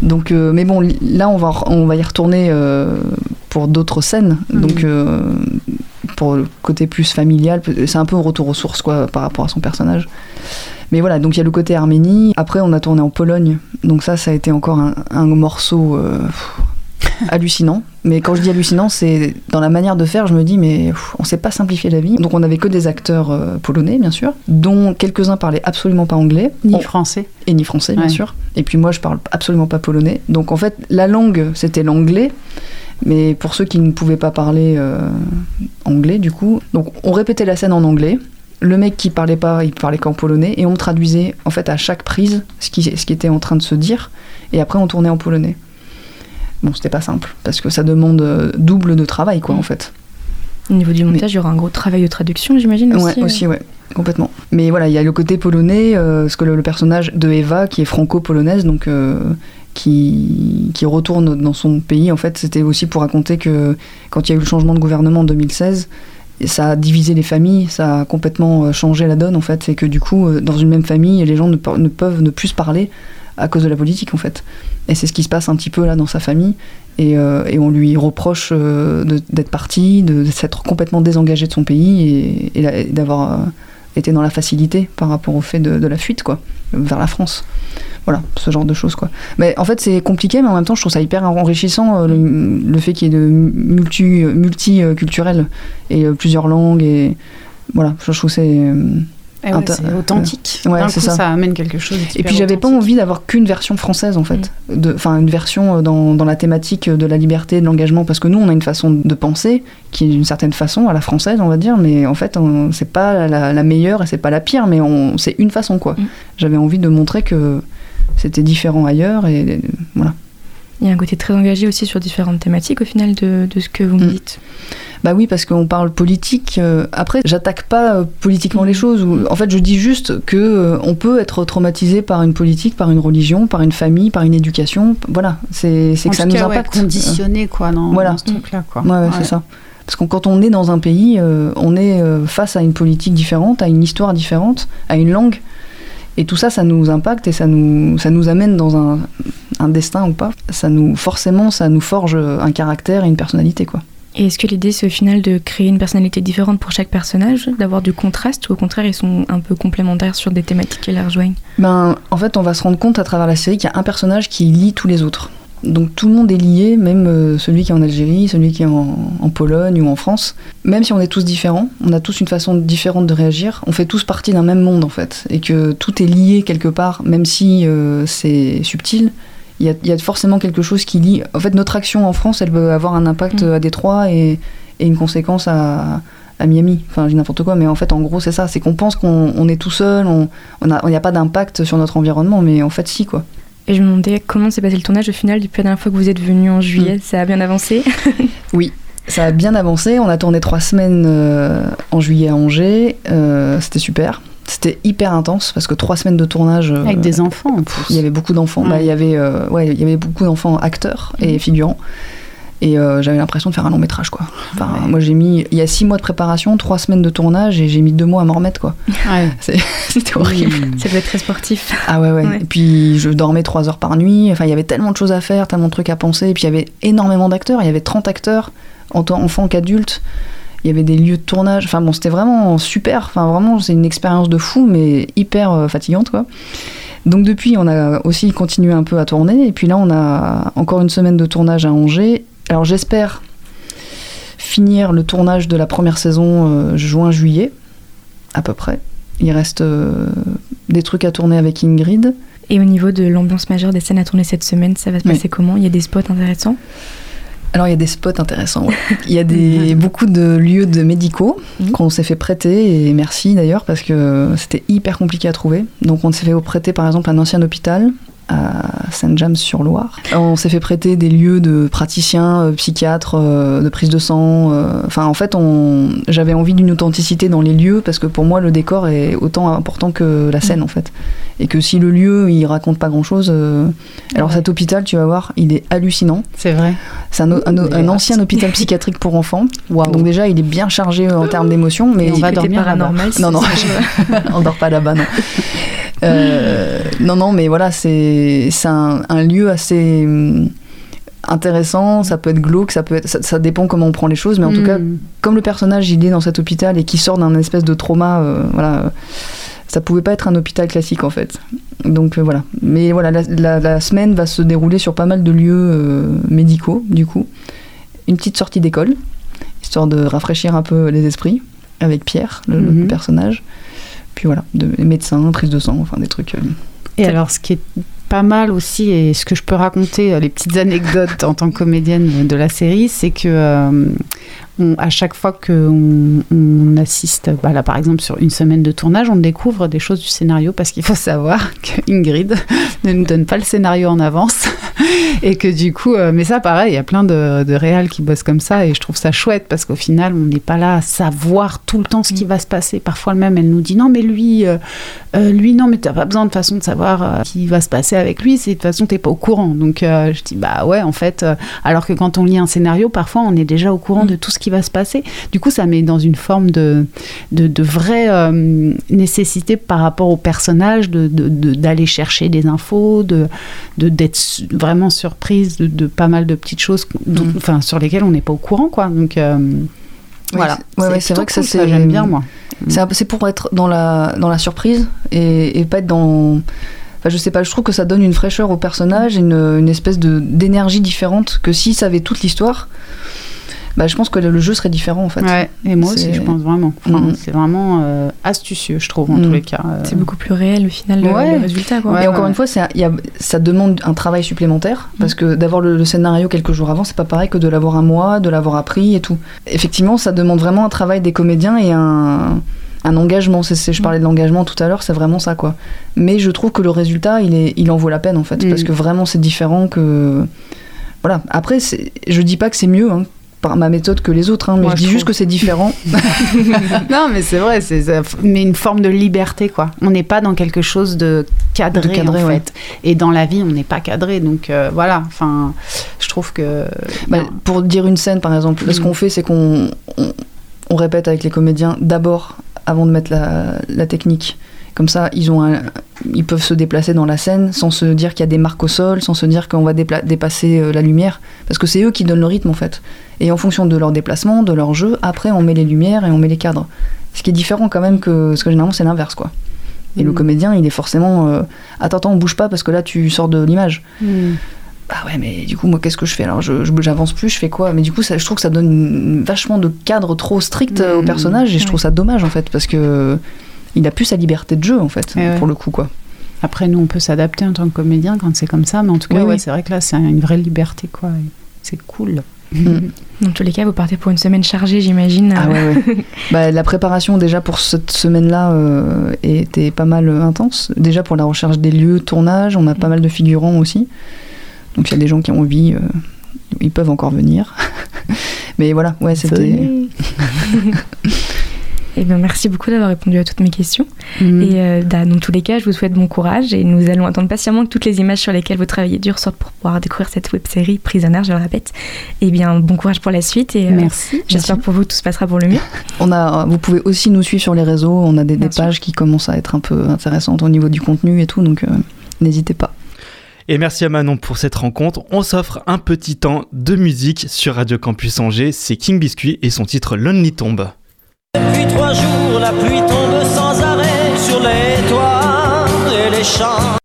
Donc, euh, mais bon, là, on va, on va y retourner euh, pour d'autres scènes. Mm. Donc, euh, pour le côté plus familial, c'est un peu un retour aux sources, quoi, par rapport à son personnage. Mais voilà, donc il y a le côté Arménie. Après, on a tourné en Pologne. Donc ça, ça a été encore un, un morceau euh, hallucinant. Mais quand je dis hallucinant, c'est dans la manière de faire, je me dis, mais pff, on sait pas simplifier la vie. Donc on avait que des acteurs euh, polonais, bien sûr, dont quelques-uns parlaient absolument pas anglais. Ni On- français. et ni français, bien Ouais. sûr. Et puis moi, je parle absolument pas polonais. Donc en fait, la langue, c'était l'anglais. Mais pour ceux qui ne pouvaient pas parler euh, anglais, du coup, donc on répétait la scène en anglais. le mec qui parlait pas, il parlait qu'en polonais, et on traduisait en fait à chaque prise ce qui, ce qui était en train de se dire, et après on tournait en polonais. Bon, c'était pas simple, parce que ça demande euh, double de travail, quoi, en fait. Au niveau du montage, il y aura un gros travail de traduction, j'imagine aussi. Ouais, aussi, ouais, complètement. Mais voilà, il y a le côté polonais, euh, ce que le, le personnage de Eva, qui est franco-polonaise, donc euh, qui, qui retourne dans son pays, en fait, c'était aussi pour raconter que quand il y a eu le changement de gouvernement en 2016, ça a divisé les familles, ça a complètement euh, changé la donne, en fait, et que du coup, euh, dans une même famille, les gens ne, ne peuvent ne plus se parler à cause de la politique, en fait. Et c'est ce qui se passe un petit peu là dans sa famille. Et, euh, on lui reproche euh, d'être parti, de, s'être complètement désengagé de son pays et, d'avoir euh, été dans la facilité par rapport au fait de, la fuite, quoi, vers la France. Voilà, ce genre de choses, quoi. Mais en fait, c'est compliqué, mais en même temps, je trouve ça hyper enrichissant, le, fait qu'il y ait de multi, multiculturel et plusieurs langues. Et voilà, je trouve c'est. Eh ouais, Inter- c'est authentique. Ouais, coup, ça. ça. amène quelque chose. Et puis j'avais pas envie d'avoir qu'une version française en fait, De- enfin une version euh, dans, dans la thématique de la liberté, de l'engagement, parce que nous on a une façon de penser qui est d'une certaine façon à la française on va dire, mais en fait c'est pas la, la meilleure et c'est pas la pire, mais c'est une façon quoi. J'avais envie de montrer que c'était différent ailleurs et euh, voilà. Il y a un côté très engagé aussi sur différentes thématiques au final de, de ce que vous me dites. Bah oui, parce qu'on parle politique. euh, après, j'attaque pas euh, politiquement les choses. ou- En fait, je dis juste que euh, on peut être traumatisé par une politique, par une religion, par une famille, par une éducation. Voilà, c'est que ça tout nous cas, ouais, impacte. conditionné, quoi, dans- voilà. dans ce truc-là, quoi. Ouais, ouais, Ouais. c'est ça. Parce que quand on est dans un pays, euh, on est euh, face à une politique différente, à une histoire différente, à une langue. Et tout ça, ça nous impacte et ça nous, ça nous amène dans un, un destin ou pas. Ça nous, forcément, ça nous forge un caractère et une personnalité, quoi. Et est-ce que l'idée c'est au final de créer une personnalité différente pour chaque personnage, d'avoir du contraste ou au contraire ils sont un peu complémentaires sur des thématiques qui les rejoignent? Ben, en fait, on va se rendre compte à travers la série qu'il y a un personnage qui lie tous les autres. Donc tout le monde est lié, même euh, celui qui est en Algérie, celui qui est en, en Pologne ou en France. Même si on est tous différents, on a tous une façon différente de réagir, on fait tous partie d'un même monde en fait. Et que tout est lié quelque part, même si euh, c'est subtil, il y, a, il y a forcément quelque chose qui lie. En fait, notre action en France, elle peut avoir un impact à Détroit et, et une conséquence à, à Miami. Enfin, je dis n'importe quoi, mais en fait, en gros, c'est ça. C'est qu'on pense qu'on on est tout seul, on n'y a pas d'impact sur notre environnement, mais en fait, si, quoi. Et je me demandais comment s'est passé le tournage au final depuis la dernière fois que vous êtes venu en juillet, ça a bien avancé? Oui, ça a bien avancé. On a tourné trois semaines euh, en juillet à Angers. Euh, C'était super. C'était hyper intense parce que trois semaines de tournage. euh, Avec des enfants en plus. Il y avait beaucoup d'enfants. Mm. Bah, il y avait, euh, ouais, il y avait beaucoup d'enfants acteurs et figurants. Et euh, j'avais l'impression de faire un long métrage, quoi. Enfin, Moi, j'ai mis. Il y a six mois de préparation, trois semaines de tournage et j'ai mis deux mois à m'en remettre, quoi. Ouais. C'était horrible. Ça peut être très sportif. Ah ouais, ouais, Ouais. Et puis je dormais trois heures par nuit. Enfin, il y avait tellement de choses à faire, tellement de trucs à penser. Et puis il y avait énormément d'acteurs. Il y avait 30 acteurs, en tant enfants qu'adultes. Il y avait des lieux de tournage. Enfin bon, c'était vraiment super. Enfin, vraiment, c'est une expérience de fou, mais hyper euh, fatigante, quoi. Donc depuis, on a aussi continué un peu à tourner. Et puis là, on a encore une semaine de tournage à Angers. Alors j'espère finir le tournage de la première saison euh, juin-juillet, à peu près. Il reste euh, des trucs à tourner avec Ingrid. Et au niveau de l'ambiance majeure des scènes à tourner cette semaine, ça va se Oui. passer comment? Il y a des spots intéressants? Alors il y a des spots intéressants. ouais. Il y a des, beaucoup de lieux de médicaux qu'on s'est fait prêter et merci d'ailleurs parce que c'était hyper compliqué à trouver. Donc on s'est fait prêter par exemple un ancien hôpital à Saint-James-sur-Loire. On s'est fait prêter des lieux de praticiens, euh, psychiatres, euh, de prise de sang. euh, Enfin en fait on... j'avais envie d'une authenticité dans les lieux parce que pour moi le décor est autant important que la scène en fait. Et que si le lieu il raconte pas grand chose... Alors cet hôpital tu vas voir il est hallucinant. C'est vrai. C'est un, un- un ancien hôpital psychiatrique pour enfants. Donc déjà, il est bien chargé en termes d'émotions. Mais Et on va dormir paranormal, Non, non, on dort pas là-bas, non. Euh, non, non, mais voilà, c'est un, un lieu assez hum, intéressant. Ça peut être glauque, ça peut être, ça, ça dépend comment on prend les choses. Mais en tout cas, Mm. comme le personnage il est dans cet hôpital et qui sort d'un espèce de trauma, euh, voilà, ça pouvait pas être un hôpital classique en fait. Donc euh, voilà. Mais voilà, la, la- la semaine va se dérouler sur pas mal de lieux euh, médicaux, du coup. Une petite sortie d'école, histoire de rafraîchir un peu les esprits, avec Pierre, le, le Mhm. personnage. Puis voilà, de médecins, prise de sang, enfin des trucs. euh, Et alors, ce qui est pas mal aussi, et ce que je peux raconter, euh, les petites anecdotes en tant que comédienne de la série, c'est que euh, à chaque fois qu'on on assiste, bah par exemple sur une semaine de tournage, on découvre des choses du scénario parce qu'il faut savoir que Ingrid ne nous donne pas le scénario en avance et que du coup, euh, mais ça pareil, il y a plein de, de réals qui bossent comme ça et je trouve ça chouette parce qu'au final, on n'est pas là à savoir tout le temps ce qui va se passer. Parfois même, elle nous dit non mais lui, euh, euh, lui non mais t'as pas besoin de façon de savoir euh, ce qui va se passer avec lui, c'est de toute façon t'es pas au courant. Donc euh, je dis bah ouais en fait, alors que quand on lit un scénario, parfois on est déjà au courant de tout ce qui va se passer. Du coup, ça met dans une forme de de, de vraie nécessité par rapport au personnage de de- de- d'aller chercher des infos, de d'être vraiment surprise de, de pas mal de petites choses Mm. enfin sur lesquelles on n'est pas au courant quoi. Donc euh, voilà. c'est- ouais, vrai que ça, j'aime bien moi. C'est peu- c'est pour être dans la, dans la surprise et, et pas être dans. Enfin, je sais pas, je trouve que ça donne une fraîcheur au personnage, une, une espèce d'énergie différente que s'il savait toute l'histoire, bah, je pense que le jeu serait différent en fait. Ouais, et moi aussi, je pense vraiment. Enfin, Mhm. C'est vraiment euh, astucieux, je trouve, en Mhm. tous les cas. Euh, C'est beaucoup plus réel au final le, Ouais. le résultat. Quoi. Ouais, et encore une fois, y a- ça demande un travail supplémentaire parce que d'avoir le, le scénario quelques jours avant, c'est pas pareil que de l'avoir un mois, de l'avoir appris et tout. Effectivement, ça demande vraiment un travail des comédiens et un, un engagement. C'est, je parlais de l'engagement tout à l'heure, c'est vraiment ça quoi. Mais je trouve que le résultat, il, est, il en vaut la peine en fait Mm. parce que vraiment c'est différent que. Voilà. Après, je dis pas que c'est mieux. hein, par ma méthode que les autres, hein, mais Moi, je je dis juste que c'est différent. non, mais c'est vrai, c'est mais une forme de liberté, quoi. On n'est pas dans quelque chose de cadré, De cadré, en ouais. fait. Et dans la vie, on n'est pas cadré, donc euh, voilà. Enfin, je trouve que. Bah, pour dire une scène, par exemple, ce Mm. qu'on fait, c'est qu'on on, on répète avec les comédiens d'abord, avant de mettre la, la technique. Comme ça, ils, ont un- ils peuvent se déplacer dans la scène sans se dire qu'il y a des marques au sol, sans se dire qu'on va dépasser euh, la lumière. Parce que c'est eux qui donnent le rythme, en fait. Et en fonction de leur déplacement, de leur jeu, après, on met les lumières et on met les cadres. Ce qui est différent quand même que... Parce que généralement, c'est l'inverse, quoi. Et le Mm. comédien, il est forcément... euh, attends, attends, on bouge pas parce que là, tu sors de l'image Hmm. bah ouais mais du coup moi qu'est-ce que je fais? Alors je, j'avance plus je fais quoi? Mais du coup ça, je trouve que ça donne vachement de cadre trop strict euh, au personnage et je trouve ça dommage en fait parce que il a plus sa liberté de jeu en fait Eh ouais. pour le coup quoi Après, nous, on peut s'adapter en tant que comédien quand c'est comme ça, mais en tout cas, Oui, ouais, oui. c'est vrai que là, c'est une vraie liberté, quoi. C'est cool. Mm. Dans tous les cas, vous partez pour une semaine chargée, j'imagine. ah euh, ouais, ouais. bah, la préparation déjà pour cette semaine là était pas mal euh, intense déjà pour la recherche des lieux de tournage on a pas mal de figurants aussi donc il y a des gens qui ont envie euh, ils peuvent encore venir mais voilà ouais c'était. Eh bien, merci beaucoup d'avoir répondu à toutes mes questions. Mm. Et euh, bah, dans tous les cas, je vous souhaite bon courage et nous allons attendre patiemment que toutes les images sur lesquelles vous travaillez dur sortent pour pouvoir découvrir cette web série Prisoner, je le répète. Eh bien, bon courage pour la suite et euh, Merci. j'espère pour vous que tout se passera pour le mieux. On a, vous pouvez aussi nous suivre sur les réseaux. On a des, pages qui commencent à être un peu intéressantes au niveau du contenu et tout, donc euh, n'hésitez pas. Et merci à Manon pour cette rencontre. On s'offre un petit temps de musique sur Radio Campus Angers. C'est King Biscuit et son titre Lonely Tomb. Trois jours, la pluie tombe sans arrêt sur les toits et les champs.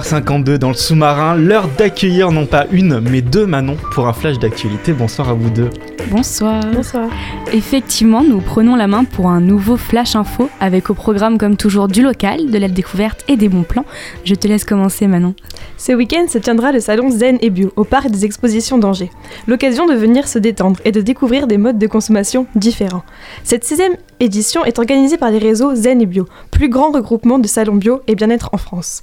18h52 dans le sous-marin, l'heure d'accueillir non pas une mais deux Manon pour un flash d'actualité. Bonsoir à vous deux. Bonsoir. Bonsoir. Effectivement, nous prenons la main pour un nouveau flash info avec au programme comme toujours du local, de la découverte et des bons plans. Je te laisse commencer Manon. Ce week-end se tiendra le salon Zen et Bio au parc des expositions d'Angers. L'occasion de venir se détendre et de découvrir des modes de consommation différents. Cette sixième édition est organisée par les réseaux Zen et Bio, plus grand regroupement de salons bio et bien-être en France.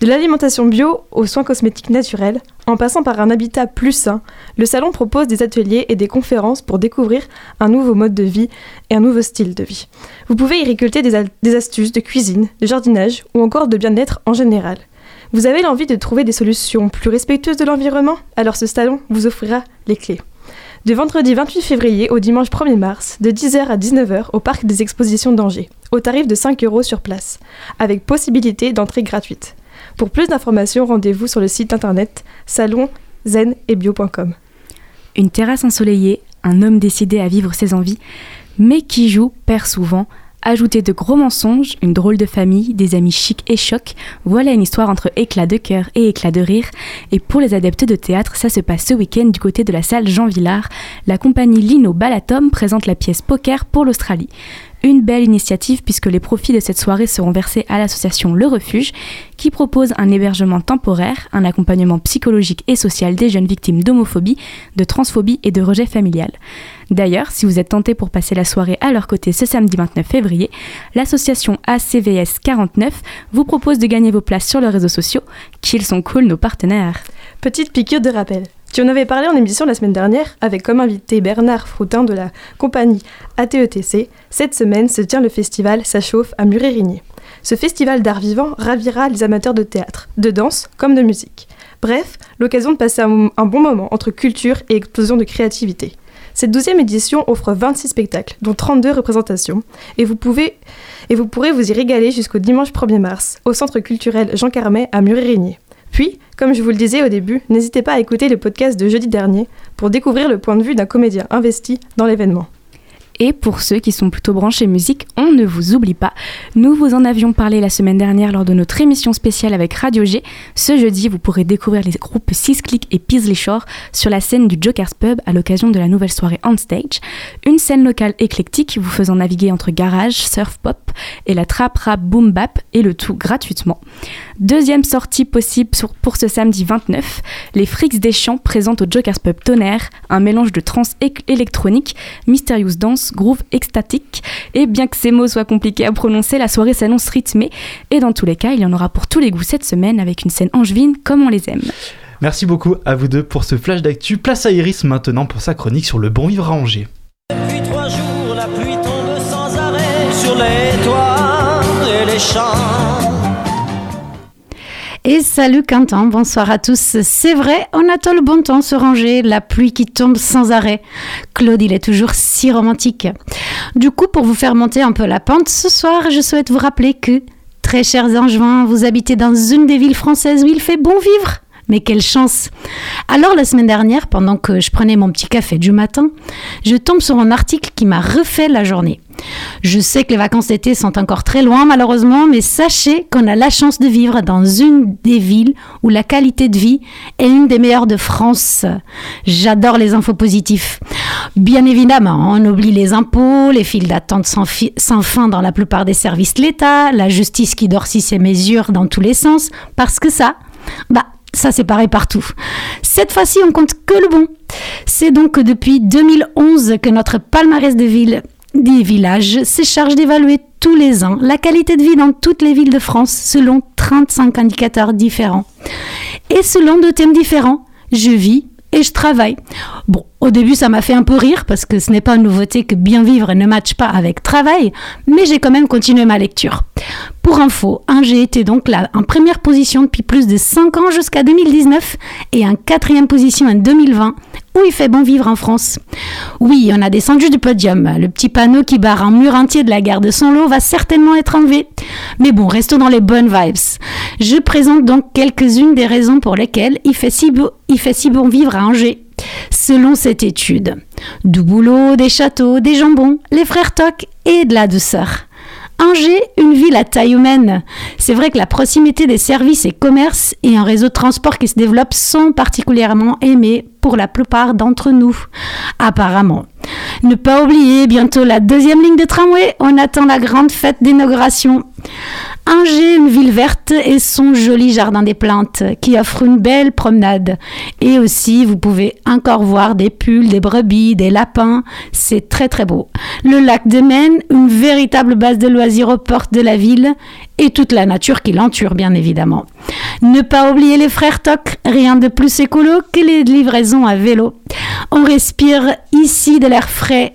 De l'alimentation bio aux soins cosmétiques naturels, en passant par un habitat plus sain, le salon propose des ateliers et des conférences pour découvrir un nouveau mode de vie et un nouveau style de vie. Vous pouvez y récolter des, des astuces de cuisine, de jardinage ou encore de bien-être en général. Vous avez l'envie de trouver des solutions plus respectueuses de l'environnement? Alors ce salon vous offrira les clés. Du vendredi 28 février au dimanche 1er mars, de 10h à 19h au parc des expositions d'Angers, au tarif de 5 euros sur place, avec possibilité d'entrée gratuite. Pour plus d'informations, rendez-vous sur le site internet salonzenetbio.com. Une terrasse ensoleillée, un homme décidé à vivre ses envies, mais qui joue perd souvent. Ajouter de gros mensonges, une drôle de famille, des amis chics et chocs, voilà une histoire entre éclat de cœur et éclat de rire. Et pour les adeptes de théâtre, ça se passe ce week-end du côté de la salle Jean Villard. La compagnie Lino Balatom présente la pièce Poker pour l'Australie. Une belle initiative puisque les profits de cette soirée seront versés à l'association Le Refuge qui propose un hébergement temporaire, un accompagnement psychologique et social des jeunes victimes d'homophobie, de transphobie et de rejet familial. D'ailleurs, si vous êtes tenté pour passer la soirée à leur côté ce samedi 29 février, l'association ACVS 49 vous propose de gagner vos places sur leurs réseaux sociaux, qu'ils sont cool nos partenaires. Petite piqûre de rappel. Tu en avais parlé en émission la semaine dernière avec comme invité Bernard Froutin de la compagnie ATETC. Cette semaine se tient le festival Ça chauffe à Muret-Rigné. Ce festival d'art vivant ravira les amateurs de théâtre, de danse comme de musique. Bref, l'occasion de passer un, bon moment entre culture et explosion de créativité. Cette douzième édition offre 26 spectacles, dont 32 représentations, et vous, pouvez, vous pourrez vous y régaler jusqu'au dimanche 1er mars, au Centre culturel Jean Carmet à Muret-Rigné. Puis, comme je vous le disais au début, n'hésitez pas à écouter le podcast de jeudi dernier pour découvrir le point de vue d'un comédien investi dans l'événement. Et pour ceux qui sont plutôt branchés musique, on ne vous oublie pas. Nous vous en avions parlé la semaine dernière lors de notre émission spéciale avec Radio G. Ce jeudi, vous pourrez découvrir les groupes 6 Click et Paisley Shore sur la scène du Joker's Pub à l'occasion de la nouvelle soirée On Stage. Une scène locale éclectique vous faisant naviguer entre garage, surf pop et la trap rap boom bap et le tout gratuitement. Deuxième sortie possible pour ce samedi 29, les Freaks des Champs présentent au Joker's Pub Tonnerre un mélange de trance électronique, Mysterious Dance, groove extatique. Et bien que ces mots soient compliqués à prononcer, la soirée s'annonce rythmée. Et dans tous les cas, il y en aura pour tous les goûts cette semaine avec une scène angevine comme on les aime. Merci beaucoup à vous deux pour ce flash d'actu. Place à Iris maintenant pour sa chronique sur le bon vivre à Angers. Depuis trois jours, la pluie tombe sans arrêt sur les toits et les champs. Et salut Quentin, bonsoir à tous. C'est vrai, on attend le bon temps se ranger, la pluie qui tombe sans arrêt. Claude, il est toujours si romantique. Du coup, pour vous faire monter un peu la pente, ce soir, je souhaite vous rappeler que, très chers Angevins, vous habitez dans une des villes françaises où il fait bon vivre. Mais quelle chance Alors la semaine dernière, pendant que je prenais mon petit café du matin, je tombe sur un article qui m'a refait la journée. Je sais que les vacances d'été sont encore très loin malheureusement, mais sachez qu'on a la chance de vivre dans une des villes où la qualité de vie est une des meilleures de France. J'adore les infos positifs. Bien évidemment, on oublie les impôts, les files d'attente sans, sans, fin dans la plupart des services de l'État, la justice qui dorsit ses mesures dans tous les sens, parce que ça, bah, ça c'est pareil partout. Cette fois-ci, on compte que le bon. C'est donc depuis 2011 que notre palmarès de villes des villages se charge d'évaluer tous les ans la qualité de vie dans toutes les villes de France selon 35 indicateurs différents. Et selon deux thèmes différents, je vis et je travaille. Bon, au début, ça m'a fait un peu rire parce que ce n'est pas une nouveauté que bien vivre ne matche pas avec travail, mais j'ai quand même continué ma lecture. Pour info, j'ai été donc là en première position depuis plus de 5 ans jusqu'à 2019 et en quatrième position en 2020 où il fait bon vivre en France. Oui, on a descendu du podium. Le petit panneau qui barre un mur entier de la gare de Sonlot va certainement être enlevé. Mais bon, restons dans les bonnes vibes. Je présente donc quelques-unes des raisons pour lesquelles il fait si bon vivre à Angers. Selon cette étude, du boulot, des châteaux, des jambons, les frères Toc et de la douceur. Angers, une ville à taille humaine. C'est vrai que la proximité des services et commerces et un réseau de transport qui se développe sont particulièrement aimés pour la plupart d'entre nous, apparemment. Ne pas oublier bientôt la deuxième ligne de tramway, on attend la grande fête d'inauguration. Angers, une ville verte et son joli jardin des plantes qui offre une belle promenade. Et aussi, vous pouvez encore voir des pulls, des brebis, des lapins. C'est très très beau. Le lac de Maine, une véritable base de loisirs aux portes de la ville et toute la nature qui l'entoure bien évidemment. Ne pas oublier les frères Toc, rien de plus écolo que les livraisons à vélo. On respire ici de l'air frais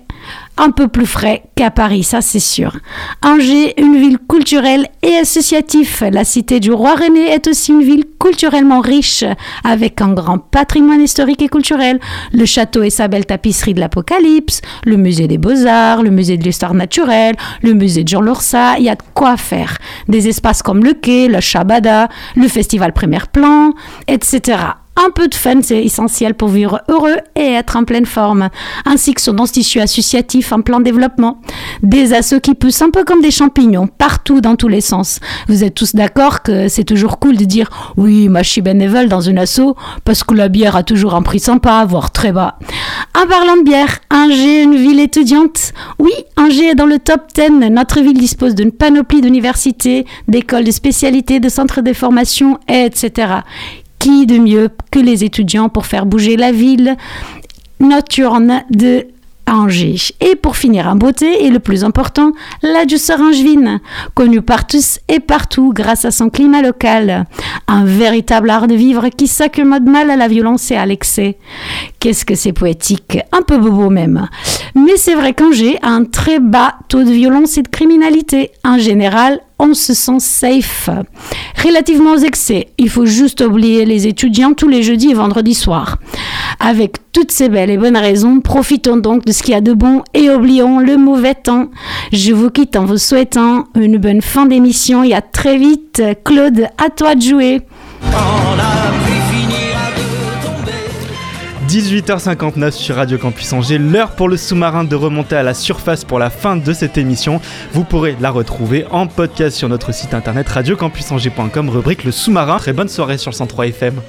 un peu plus frais qu'à Paris, ça c'est sûr. Angers, une ville culturelle et associative. La cité du roi René est aussi une ville culturellement riche, avec un grand patrimoine historique et culturel. Le château et sa belle tapisserie de l'Apocalypse, le musée des beaux-arts, le musée de l'histoire naturelle, le musée de Jean Lorsa, il y a de quoi faire. Des espaces comme le quai, le Shabada, le festival Premier Plan, etc. Un peu de fun, c'est essentiel pour vivre heureux et être en pleine forme, ainsi que son institut associatif en plein développement. Des assos qui poussent un peu comme des champignons, partout dans tous les sens. Vous êtes tous d'accord que c'est toujours cool de dire oui, moi je suis bénévole dans une asso parce que la bière a toujours un prix sympa, voire très bas. En parlant de bière, Angers, une ville étudiante. Oui, Angers est dans le top 10. Notre ville dispose d'une panoplie d'universités, d'écoles de spécialités, de centres de formation, etc qui de mieux que les étudiants pour faire bouger la ville nocturne de Angers. Et pour finir en beauté, et le plus important, la douceur angevine, connue par tous et partout grâce à son climat local. Un véritable art de vivre qui s'accommode mal à la violence et à l'excès. Qu'est-ce que c'est poétique, un peu bobo même. Mais c'est vrai qu'Angers a un très bas taux de violence et de criminalité. En général, on se sent safe. Relativement aux excès, il faut juste oublier les étudiants tous les jeudis et vendredis soirs. Avec toutes ces belles et bonnes raisons, profitons donc de ce qu'il y a de bon et oublions le mauvais temps. Je vous quitte en vous souhaitant une bonne fin d'émission et à très vite. Claude, à toi de jouer. 18h59 sur Radio Campus Angers, l'heure pour le sous-marin de remonter à la surface pour la fin de cette émission. Vous pourrez la retrouver en podcast sur notre site internet radiocampusangers.com, rubrique le sous-marin. Très bonne soirée sur le 103 FM.